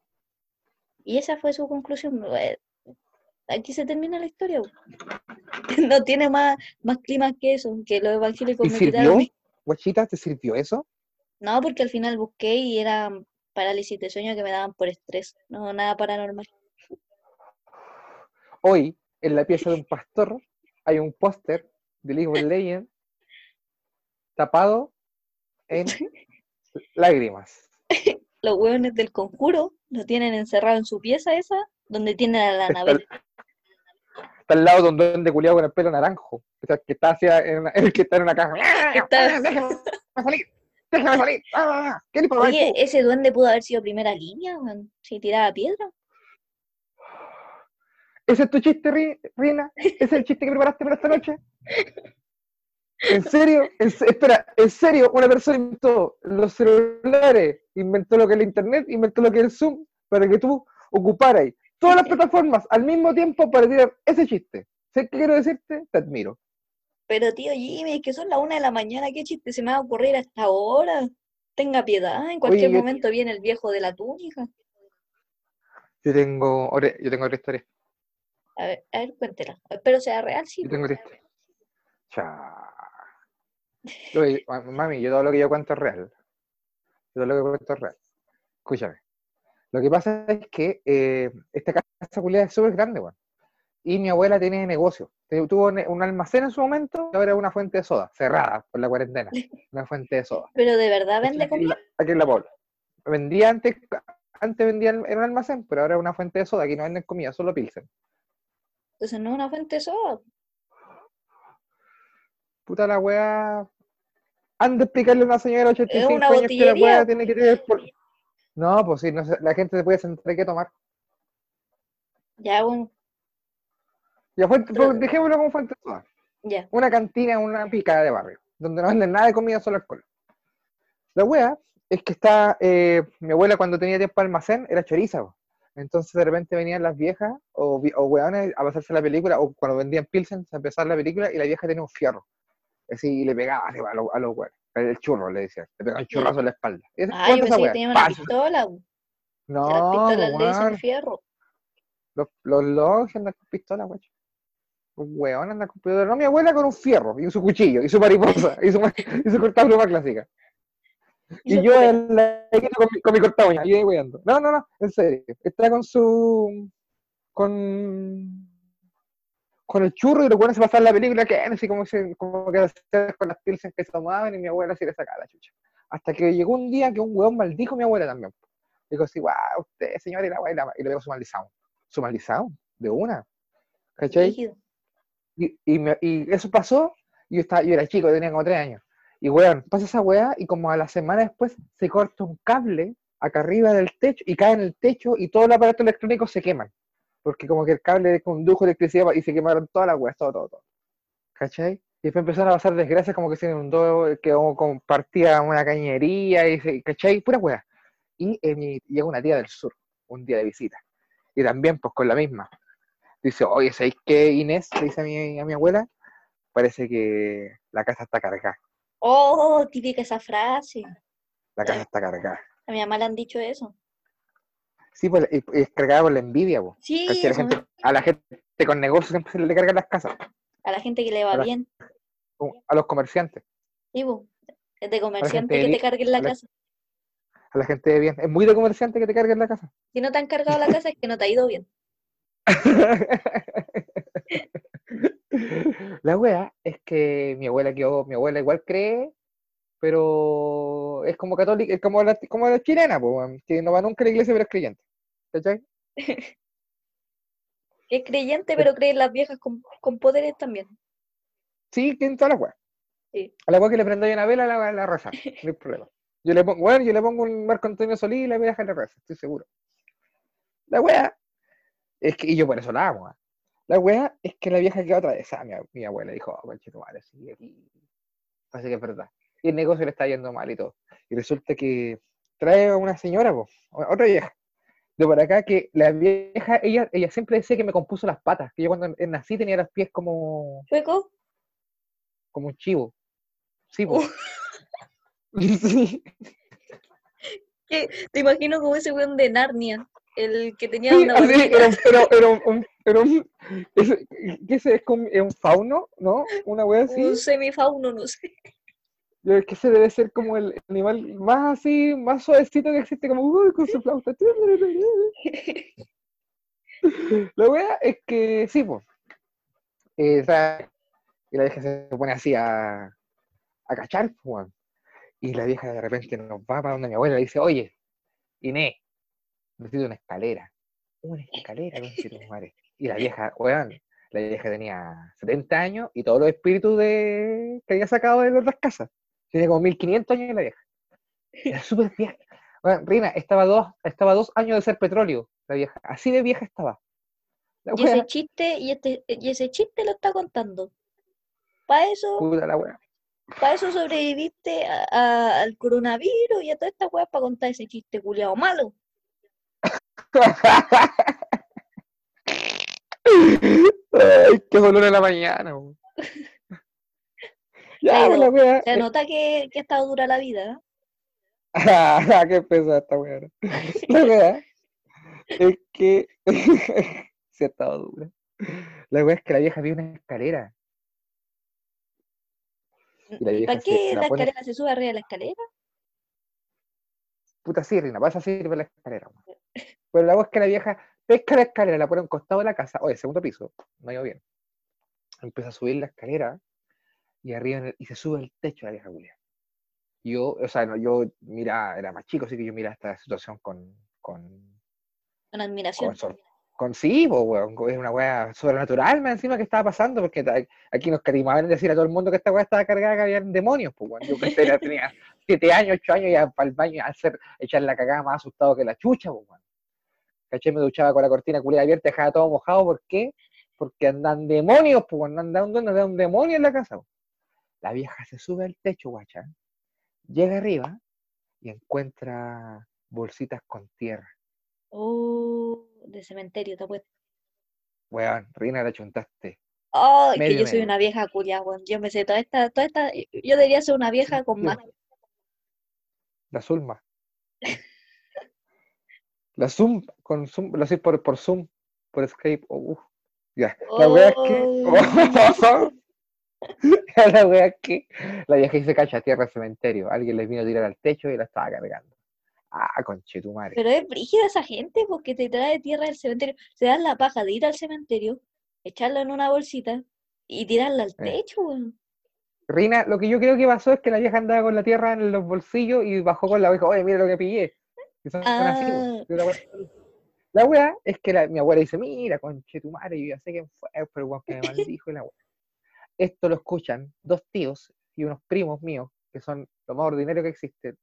Y esa fue su conclusión. eh, Aquí se termina la historia. No tiene más, más clima que eso, que los evangélicos ¿Y me sirvió? Guachita, ¿te sirvió eso? No, porque al final busqué y era parálisis de sueño que me daban por estrés, no nada paranormal. Hoy, en la pieza de un pastor, hay un póster de League of Legends tapado en lágrimas. Los hueones del conjuro lo tienen encerrado en su pieza esa, donde tienen a la Anabel. está al lado de un duende culiado con el pelo naranjo. O sea, que está hacia en una, el que está en una caja. Está- ¡Déjame salir! ¡Déjame salir! ¡Ah! ¿Qué le pasa? Oye, ese duende pudo haber sido primera línea, weón, si tiraba piedra. ¿Ese es tu chiste, Ri- Rina? ¿Ese es el chiste que preparaste para esta noche? ¿En serio? ¿En espera, ¿en serio? Una persona inventó los celulares, inventó lo que es el internet, inventó lo que es el Zoom, para que tú ocuparas todas las plataformas al mismo tiempo para tirar ese chiste. ¿Sé qué quiero decirte? Te admiro. Pero tío Jimmy, es que son las una de la mañana, ¿qué chiste se me va a ocurrir hasta ahora? Tenga piedad, en cualquier momento viene el viejo de la túnica. Yo tengo, yo tengo otra historia. A ver, a ver, cuéntela. Espero sea real, sí. Yo tengo otra historia. Cha. Oye, ma- Mami, yo todo lo que yo cuento es real. Yo todo lo que cuento es real. Escúchame. Lo que pasa es que eh, esta casa culiada es súper grande, weón. Y mi abuela tiene negocio. Tuvo un almacén en su momento y ahora es una fuente de soda, cerrada por la cuarentena. Una fuente de soda. Pero de verdad vende comida. Aquí en la Pobla. Vendía antes, antes vendía en un almacén, pero ahora es una fuente de soda. Aquí no venden comida, solo pilsen. Entonces no es una fuente de soda. Puta la weá. Anda a explicarle a una señora de 85 una años que la weá tiene que tener por... No, pues sí, no sé, la gente se puede sentar qué tomar. Ya, bueno, Ya fue, dejémoslo como fuente ya. Una cantina, una picada de barrio, donde no venden nada de comida, solo alcohol. La wea es que está, eh, mi abuela cuando tenía tiempo de almacén era choriza, entonces de repente venían las viejas o, o weones a pasarse la película, o cuando vendían Pilsen, a empezar la película y la vieja tenía un fierro, así y le pegaba a los, a los weones, el churro le decían, le pegaba un churrazo en la espalda. Y Ah, yo ¿cuánto esa pensé que tenía una pistola. No, las pistolas le dicen weón. fierro. Los, los longos andan con pistola, Los weones andan con. No, mi abuela con un fierro, y su cuchillo, y su mariposa, y su, y su cortapluma clásica. Y yo en la con mi, con mi corta uña. No, no, no, en serio. Está con su. con. con el churro y buenos se pasaban la película que así como, se, como que con las pilsen que se tomaban y mi abuela se le sacaba la chucha. Hasta que llegó un día que un weón maldijo a mi abuela también. Dijo así, guau, usted, señor, y la weá, y le pegó su maldición. Su maldición, de una. ¿Cachai? Y, y, me- y eso pasó, yo, estaba, yo era chico, tenía como tres años. Y weón, pasa esa weá y como a la semana después se corta un cable acá arriba del techo y cae en el techo y todo el aparato electrónico se queman. Porque como que el cable condujo electricidad y se quemaron todas las weas, todo, todo, todo. ¿Cachai? Y después empezaron a pasar desgracias como que se inundó, que compartía una cañería, y se, ¿cachai? Pura wea. Y eh, llega una tía del sur, un día de visita. Y también, pues con la misma. Dice, oye, ¿sabéis qué, Inés? Le dice a mi, a mi abuela. Parece que la casa está cargada. Oh, típica esa frase. La casa está cargada. A mi mamá le han dicho eso. Sí, pues es cargada por la envidia, pues. Sí, a, la eso gente, a la gente con negocios siempre se le cargan las casas. a la gente que le va bien. A los comerciantes, Sí, bu. Es de comerciante que te bien, carguen la a la- casa. a la gente de bien. Es muy de comerciante que te carguen la casa. Si no te han cargado la casa es que no te ha ido bien. La wea es que mi abuela quedó, mi abuela igual cree, pero es como católica, es como la, como la chilena, po, que no va nunca a la iglesia pero es creyente. ¿Cachai? Es creyente, pero cree en las viejas con, con poderes también. Sí, que en todas las weas. Sí. A la wea que le prendo yo una vela, la, la reza, no hay problema. Yo le pongo, bueno, yo le pongo un Marco Antonio Solís y la vieja le reza, estoy seguro. La wea es que, y yo por eso la amo. ah. La wea es que la vieja quedó atravesada. Mi, mi abuela dijo, oh, conchito madre, sí, aquí. Así que es verdad. Y el negocio le está yendo mal y todo. Y resulta que trae a una señora, po, otra vieja, de por acá, que la vieja, ella, ella siempre decía que me compuso las patas, que yo cuando nací tenía los pies como, ¿Chueco? como un chivo. Sí, po. Sí. ¿Qué? Te imagino como ese weón de Narnia, el que tenía Sí, una así, era, un- era- era un, un- era un- ese- ¿qué ese es, como, es un fauno, ¿no? Una wea así. Un semifauno, no sé. Yo que ese debe ser como el animal más así, más suavecito que existe, como uy, con su flauta. La wea es que sí, pues. y la vieja se pone así a, a cachar, pues. Y la vieja de repente nos va para donde mi abuela y dice, oye, Inés, necesito una escalera. Una escalera, madre. Y la vieja, weón, la vieja tenía 70 años y todos los espíritus de que había sacado de las otras casas. Tiene como 1500 años la vieja. Era súper vieja. Weón, Rina, estaba dos, estaba dos años de ser petróleo, la vieja. Así de vieja estaba. La Y ese chiste, y este, y ese chiste lo está contando. Para eso, puta la wea. para eso sobreviviste a- a- al coronavirus y a toda esta weá para contar ese chiste culiado malo. Ay, qué dolor en la mañana. weón. Ya, Claro, pues, la. Se nota que, que ha estado dura la vida. ¿eh? Ah, qué pesada esta wea. La wea es que se ha estado dura. La wea es que la vieja vio una escalera. ¿Para se- qué la pone- escalera se sube arriba de la escalera? Puta sí, Rina, vas a sirve la escalera. weón. Pero la es que la vieja pesca la escalera, la pone a un costado de la casa. Oye, segundo piso, no iba bien. Empieza a subir la escalera y arriba en el- y se sube al techo la vieja Julia. Yo, o sea, no, yo mira, era más chico, así que yo miraba esta situación con, con, Con admiración. con, sor- con sí, po, weón, con- es una weá sobrenatural más encima que estaba pasando, porque aquí nos carimaban en decir a todo el mundo que esta weá estaba cargada, que había demonios, pues, weón. Yo que era- tenía siete años, ocho años, ya para el baño a hacer, echar la cagada más asustado que la chucha, pues, weón. ¿Cachai? Me duchaba con la cortina culiada abierta, dejaba todo mojado, ¿por qué? Porque andan demonios, pues, andan un, andan un demonio en la casa, po. La vieja se sube al techo, guacha, llega arriba y encuentra bolsitas con tierra. Oh, de cementerio, te apuesto. Weón, Rina, la chuntaste. Oh, que Medio, yo soy una vieja culia, weón. Yo me sé toda esta, toda esta. Yo debería ser una vieja con más. La Zulma. La Zoom, con Zoom, lo sé por, por Zoom, por Skype. oh, uf. Ya. La wea es que. la wea es que la vieja dice cacha tierra al cementerio. Alguien les vino a tirar al techo y la estaba cargando. Ah, conchetumare. Pero es brígida esa gente porque te trae tierra del cementerio. Se dan la paja de ir al cementerio, echarla en una bolsita y tirarla al Eh. techo, weón. Rina, lo que yo creo que pasó es que la vieja andaba con la tierra en los bolsillos y bajó con la oveja. Oye, mira lo que pillé. Y son así, Ah. así. La wea es que la- mi abuela dice, mira, conche tu madre, yo ya sé quién fue, pero igual que me maldijo y la wea. Esto lo escuchan dos tíos y unos primos míos, que son lo más ordinario que existe.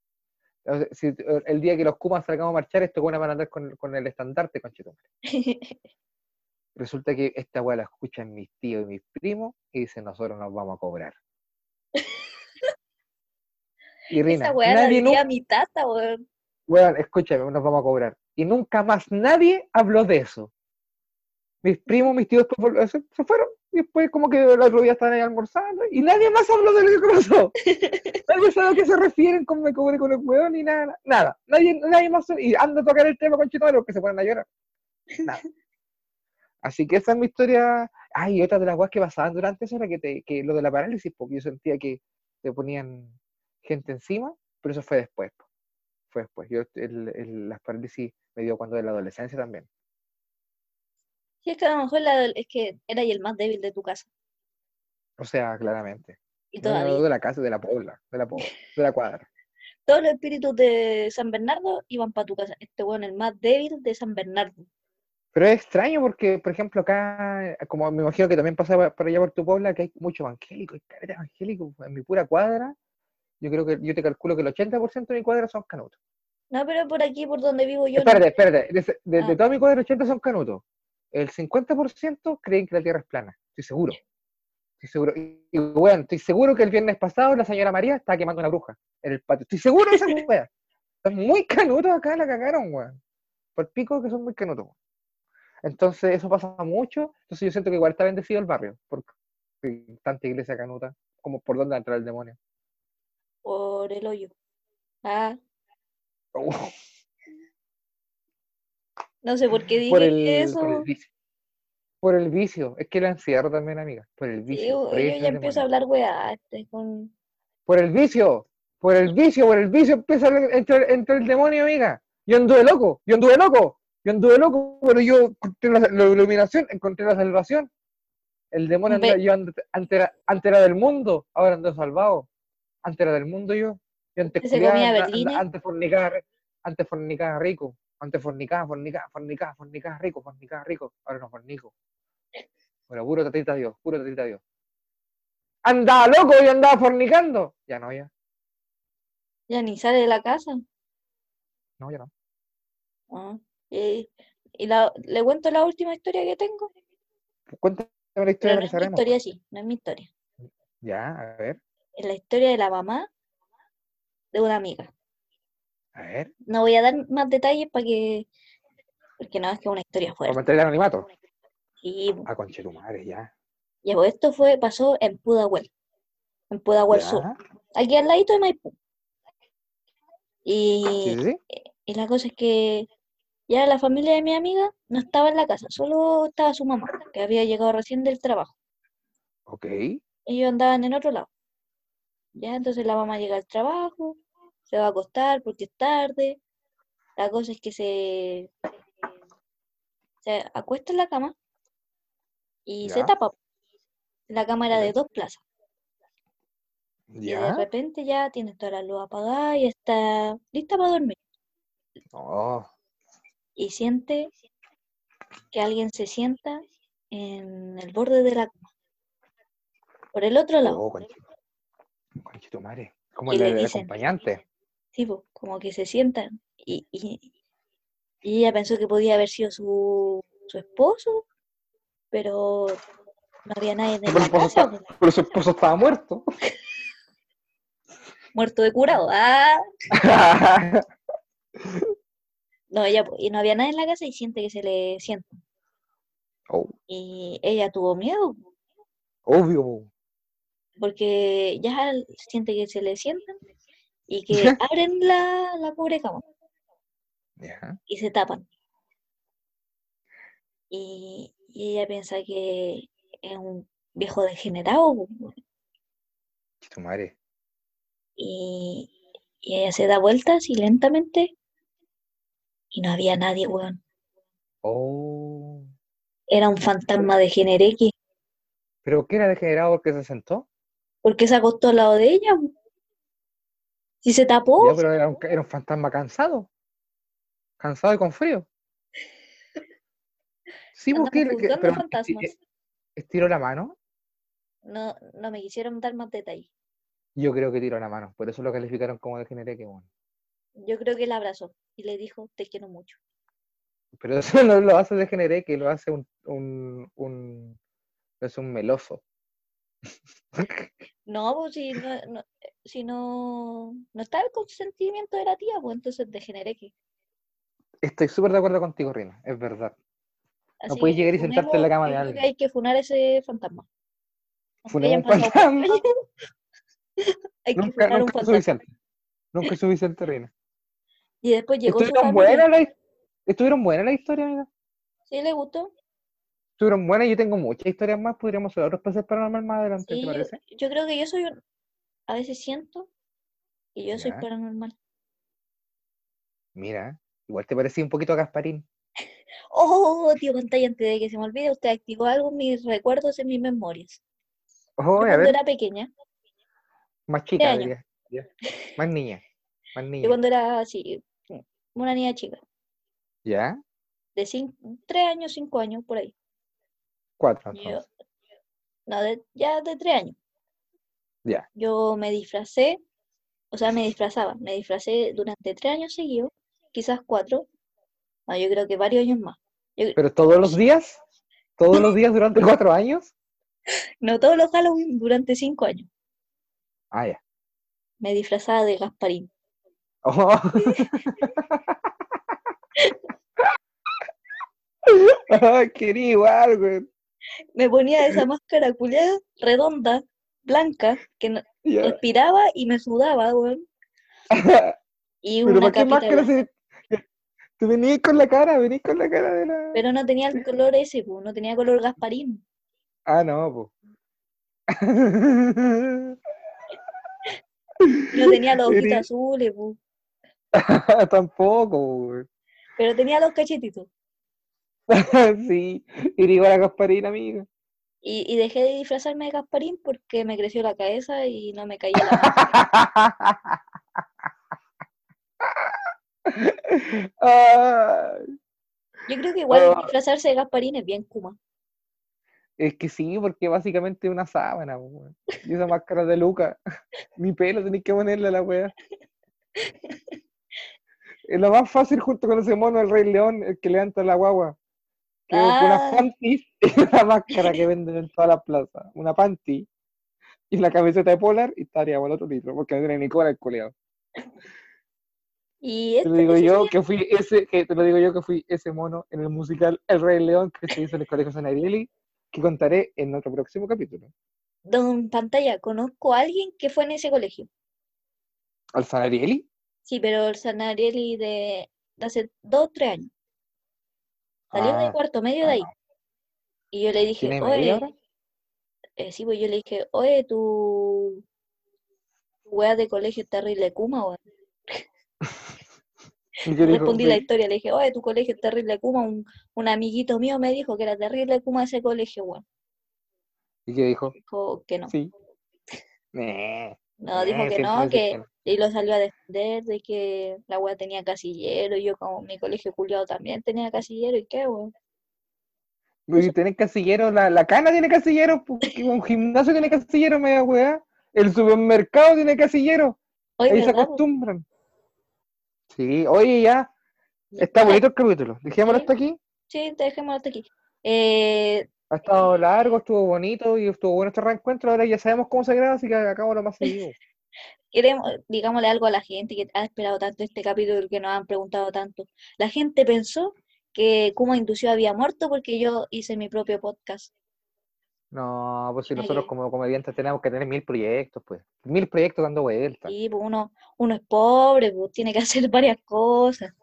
Si el día que los Kumas salgamos a marchar, estos van a andar con, con el estandarte, conche tu madre. Resulta que esta wea la escuchan mis tíos y mis primos y dicen, nosotros nos vamos a cobrar. Y Rina, Esa weá la nadie diría nunca, mi tata, weón. weón, escúchame, nos vamos a cobrar. Y nunca más nadie habló de eso. Mis primos, mis tíos vol- se, fueron. Y después como que el otro día estaban ahí almorzando. Y nadie más habló de lo que pasó. nadie sabe a qué se refieren con me cobré con el weón ni nada. Nada. Nadie, nadie más. Y anda a tocar el tema con Chito que se ponen a llorar. Nada. Así que esa es mi historia. Ay, y otra de las cosas que pasaban durante eso era que, te, que lo de la parálisis, porque yo sentía que te ponían gente encima, pero eso fue después. Fue después. Yo, el, el- las parálisis me dio cuando de la adolescencia también. Sí, es que a lo mejor la- es que era el más débil de tu casa. O sea, claramente. Y No, no, no, todavía. de la casa, de la pobla, de la pobla, de la cuadra. Todos los espíritus de San Bernardo iban para tu casa. Este weón, el más débil de San Bernardo. Pero es extraño porque, por ejemplo, acá, como me imagino que también pasa por allá por tu puebla, que hay mucho evangélico, hay evangélico en mi pura cuadra, yo creo que yo te calculo que el 80% de mi cuadra son canutos. No, pero por aquí, por donde vivo yo. no. Espérate, espérate. De, de, de Ah. todo mi cuadro, 80 son canutos. El 50% creen que la Tierra es plana. Estoy seguro. Estoy seguro. Y, y, weón, estoy seguro que el viernes pasado la señora María estaba quemando una bruja en el patio. Estoy seguro de esa weá. Son muy canutos acá, la cagaron, weón. Por pico que son muy canutos. weón. Entonces, eso pasa mucho. Entonces, yo siento que igual está bendecido el barrio. Porque hay tanta iglesia canuta. Como por dónde entra el demonio. Por el hoyo. Ah, no sé por qué dije por, el, eso. por el vicio. Por el vicio. Es que la encierro también, amiga. Por el vicio. yo, por ya empiezo a hablar weá. Este, con... Por el vicio. Por el vicio, por el vicio empieza a entrar, entra el demonio, amiga. Yo anduve loco. Yo anduve loco. Yo anduve loco, pero yo encontré la, la iluminación, encontré la salvación. El demonio Ve- anda, yo antes era, antes era del mundo, ahora ando salvado. Antes era del mundo yo. Yo antes ¿Se culiaba, antes fornicaba, antes fornicaba rico. Antes fornicaba, fornicaba, fornicaba, fornicaba rico, fornicaba rico. Ahora no fornico. Bueno, puro tatita Dios, puro tatita Dios. Andaba loco y andaba fornicando. Ya no, ya. Ya ni sale de la casa. No, ya no. Ah, Y, y la, le cuento la última historia que tengo. Cuéntame la Pero historia no que es mi historia, sí, no es mi historia. Ya, a ver, Es la historia de la mamá de una amiga. a ver. No voy a dar más detalles para que. Porque no, es que es una historia fuerte. mantener el anonimato. A conchetumare, ya. ya, pues, esto fue, pasó en Pudahuel. En Pudahuel Sur. Aquí al ladito de Maipú. Y, sí. y la cosa es que ya la familia de mi amiga no estaba en la casa, solo estaba su mamá, que había llegado recién del trabajo. Ok. Ellos andaban en otro lado. Ya, entonces la mamá llega al trabajo, se va a acostar porque es tarde. La cosa es que se, se acuesta en la cama y se Ya. tapa. La cama era de dos plazas. Y de Ya. repente ya tiene toda la luz apagada y está lista para dormir. Oh, Y siente que alguien se sienta en el borde de la cama. Por el otro lado. oh, conche- conchetumare. Como el, le el dicen, acompañante. tipo, como que se sientan. Y, y, y ella pensó que podía haber sido su, su esposo, pero no había nadie en la casa, está- pero su esposo estaba muerto. muerto de curado. Ah, no, ella, y no había nadie en la casa y siente que se le sienta. Oh, Y ella tuvo miedo, obvio. Porque ya siente que se le sientan y que abren la, la cubrecama Ya. y se tapan. Y, y ella piensa que es un viejo degenerado po, Conchetumare. y, y ella se da vueltas y lentamente y no había nadie, weón. Oh. Era un fantasma de Genereque ¿Pero qué era degenerado porque se sentó? Porque se acostó al lado de ella. Si se tapó, Ya, pero era un, era un fantasma cansado. Cansado y con frío. Sí, porque juzgando pero fantasmas. esti- estiró la mano. No, no me quisieron dar más detalles. Yo creo que tiró la mano. Por eso lo calificaron como degeneré que bueno. Yo creo que la abrazó y le dijo, te quiero mucho. Pero eso no lo hace degeneré, que lo hace un, un, un es un meloso. No, pues si no, no- si no, no está el consentimiento de la tía, pues entonces degeneré que. Estoy súper de acuerdo contigo, Rina, es verdad. Así puedes llegar y sentarte en la cama de alguien. hay que funar ese fantasma. Funemos un fantasma. hay que Nunca, funar un nunca es fantasma. suficiente. Nunca es suficiente, Rina. Y después llegó su Estuvieron buenas las estuvieron buenas las historias, amiga. ¿Sí le gustó? Estuvieron buenas, yo tengo muchas historias más, podríamos hacer otros especial paranormal más adelante, Sí, ¿te yo, parece? yo creo que yo soy un... A veces siento que yo soy Ya. paranormal. Mira, igual te parecía un poquito a Gasparín. Oh, tío pantalla, antes de que se me olvide, usted activó algo en mis recuerdos, en mis memorias. Yo Oh, a cuando ver, era pequeña, más chica, diría. Más niña, más yo niña. cuando era así, una niña chica, ¿Ya? de cinco, tres años, cinco años, por ahí. Cuatro, Yo, no, de- ya de tres años. Ya. Yo me disfracé o sea, me disfrazaba. Me disfracé durante tres años seguidos, quizás cuatro. No, yo creo que varios años más. Yo- ¿Pero todos los días? ¿Todos los días durante cuatro años? no todos los Halloween, durante cinco años. Ah, ya. Me disfrazaba de Gasparín. Oh. Ay, quería igual, güey. Me ponía esa máscara culiada, redonda, blanca, que no- respiraba y me sudaba, weón. Y Pero una ¿para qué capita máscara blanca. se... Tú venís con la cara, venís con la cara de la... Pero no tenía el color ese, pues, no tenía color Gasparín. Ah, no, pues. No tenía los ojitos azules, pues, Tampoco, güey. pero tenía los cachetitos. Sí, ir igual a Gasparín, amiga. Y, y dejé de disfrazarme de Gasparín porque me creció la cabeza y no me caía la Yo creo que igual Ah. disfrazarse de Gasparín es bien kuma. es que sí, porque básicamente es una sábana, weón. Y esa máscara de Luca. Mi pelo tenés que ponerle a la wea. Es lo más fácil junto con ese mono del Rey León, el que levanta la guagua. Que con Ah. unas panties y una máscara que venden en toda la plaza. Una panty y la camiseta de polar y estaría por el otro litro, porque no tiene ni cola el coleado. Y Te este lo digo ese yo que fui ese, que te lo digo yo que fui ese mono en el musical El Rey León que se hizo en el Colegio Sanarieli, que contaré en nuestro próximo capítulo. Don Pantalla, conozco a alguien que fue en ese colegio. ¿Al Sanarieli? Sí, pero el Sanarelli de, de hace dos o tres años. Salió de Ah, cuarto medio de ahí. Y yo le dije, ¿Tiene media oye, hora? eh, sí, pues yo le dije, oye, tu, tu wea de colegio es terrible Kuma, weón. Digo, Respondí la "Ve, historia, le dije, oye, tu colegio es terrible Kuma. Un, un amiguito mío me dijo que era terrible Kuma ese colegio, weón. ¿Y qué dijo? Dijo que no. Sí. No, dijo que no, que. Y lo salió a defender de que la wea tenía casillero, y yo como mi colegio culiado también tenía casillero, ¿y qué, weón? Y tenés casillero, la, la cana tiene casillero, un gimnasio tiene casillero, media weá. El supermercado tiene casillero. Ahí se acostumbran. Sí, oye, ya. Está bonito el capítulo. Dejémoslo Sí. hasta aquí. Sí, dejémoslo hasta aquí. Eh, Ha estado largo, estuvo bonito y estuvo bueno este reencuentro. Ahora ya sabemos cómo se graba, así que hagamos lo más seguido. Queremos, digámosle algo a la gente que ha esperado tanto este capítulo, que nos han preguntado tanto. La gente pensó que Kuma Indució había muerto porque yo hice mi propio podcast. No, pues si nosotros como comediantes tenemos que tener mil proyectos, pues. Mil proyectos dando vueltas. Y pues uno, uno es pobre, pues tiene que hacer varias cosas.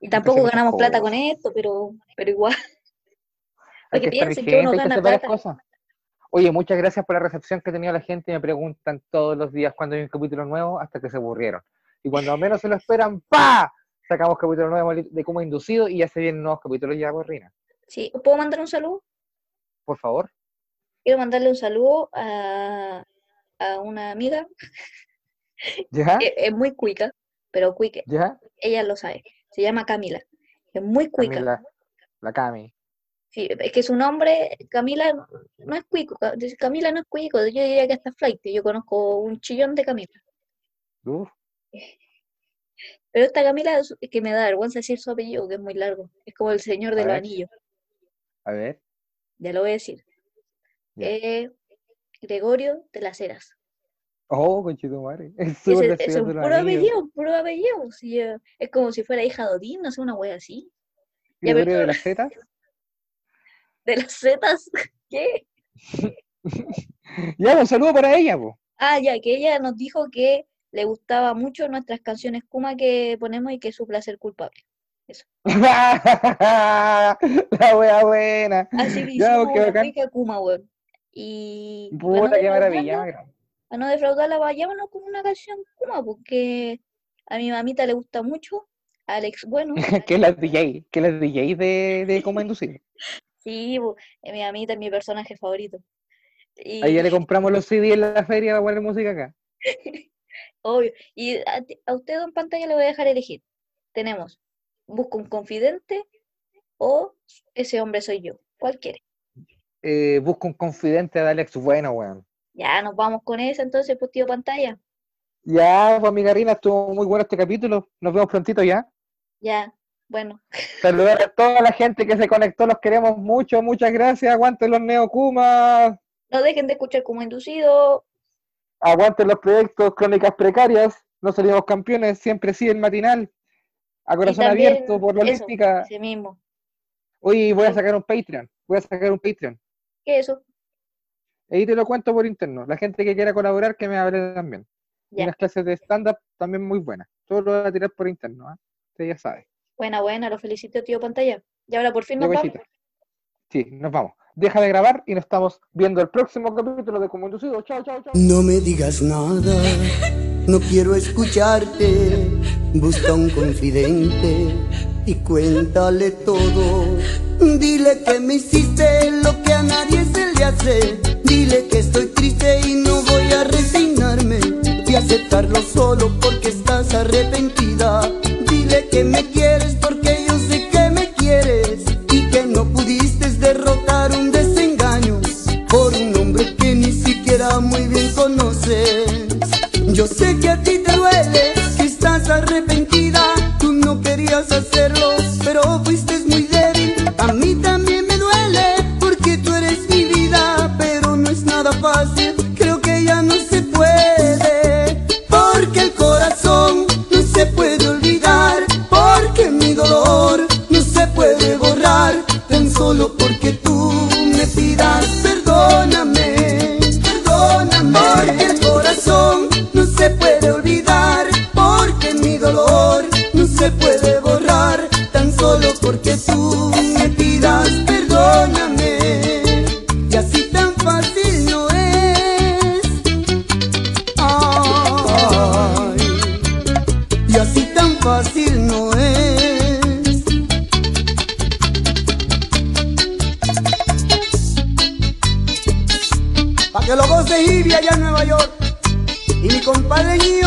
Y tampoco ganamos plata con esto, pero, pero igual. Hay que piensen que uno gana plata. cosas. Oye, muchas gracias por la recepción que ha tenido la gente. Me preguntan todos los días cuando hay un capítulo nuevo hasta que se aburrieron. Y cuando menos se lo esperan, ¡pa! Sacamos capítulo nuevo de cómo inducido y ya se vienen nuevos capítulos ya, pues, Rina. Sí, ¿puedo mandar un saludo? Por favor. Quiero mandarle un saludo a, a una amiga, ¿Ya? es muy cuica, pero cuica, ¿Ya? ella lo sabe. Se llama Camila. Es muy cuica. Camila, la Cami. Sí, es que su nombre, Camila, no- es cuico. Camila no es cuico, yo diría que está flight. Yo conozco un chillón de Camila. Uf, Pero esta Camila es es que me da vergüenza decir su apellido, que es muy largo. Es como el señor de los anillos. a ver. Ya lo voy a decir. Eh, Gregorio de las Heras. Oh. Es Ese, súper ese es decidido un puro apellido, puro apellido. sí, eh, es como si fuera hija de Odín, no sé, una wea así. Ya, Gregorio pero- de las Zetas. De las Zetas, ¿qué? Ya, un saludo para ella, po. Ah, ya, que ella nos dijo que le gustaba mucho nuestras canciones Kuma que ponemos y que es su placer culpable. la wea buena. Así que Ya, hicimos Kuma, weón. Y Puta, qué maravilla. para no defraudarla, vayámonos con una canción Kuma, porque a mi mamita le gusta mucho. Alex, bueno, que la DJ, que la DJ de, de cómo inducir. Sí, eh, mi mamita es mi personaje favorito. Y, Ahí ya le compramos los CD en la feria para poner música acá. obvio. Y a, a usted en pantalla le voy a dejar elegir. Tenemos Busco un confidente o Ese hombre soy yo. ¿Cuál quiere? Eh, busca un confidente de Alex Bueno, weón. Ya nos vamos con esa entonces, pues tío pantalla. Ya, pues amiga Rina, estuvo muy bueno este capítulo. Nos vemos prontito ya. Ya, bueno. Saludar a toda la gente que se conectó, los queremos mucho, muchas gracias. Aguanten los Neokumas, No dejen de escuchar como inducido. aguanten los proyectos Crónicas Precarias, no salimos campeones, siempre sí el matinal. A corazón también abierto por la eso, olímpica. ese mismo. Hoy voy a sacar un Patreon, voy a sacar un Patreon. ¿Qué es eso? Ahí te lo cuento por interno. La gente que quiera colaborar, que me hable también. Y Ya. unas clases de stand-up también muy buenas. Todo lo voy a tirar por interno, ¿ah? Usted ya sabe. Buena, buena, lo felicito, tío pantalla. Y ahora por fin nos vamos. Sí, nos vamos. Deja de grabar y nos estamos viendo el próximo capítulo de Como Inducido. Chao, chao, chao. No me digas nada, no quiero escucharte. Busca un confidente y cuéntale todo. Dile que me hiciste lo que a nadie se le hace. Dile que estoy triste y no voy a resignarme y aceptarlo solo porque estás arrepentida. Dile que me quieres porque yo sé que me quieres y que no pudiste derrotar un desengaño por un hombre que ni siquiera muy bien conoces. Yo sé que a ti solo porque tú me pidas perdóname, mi compadre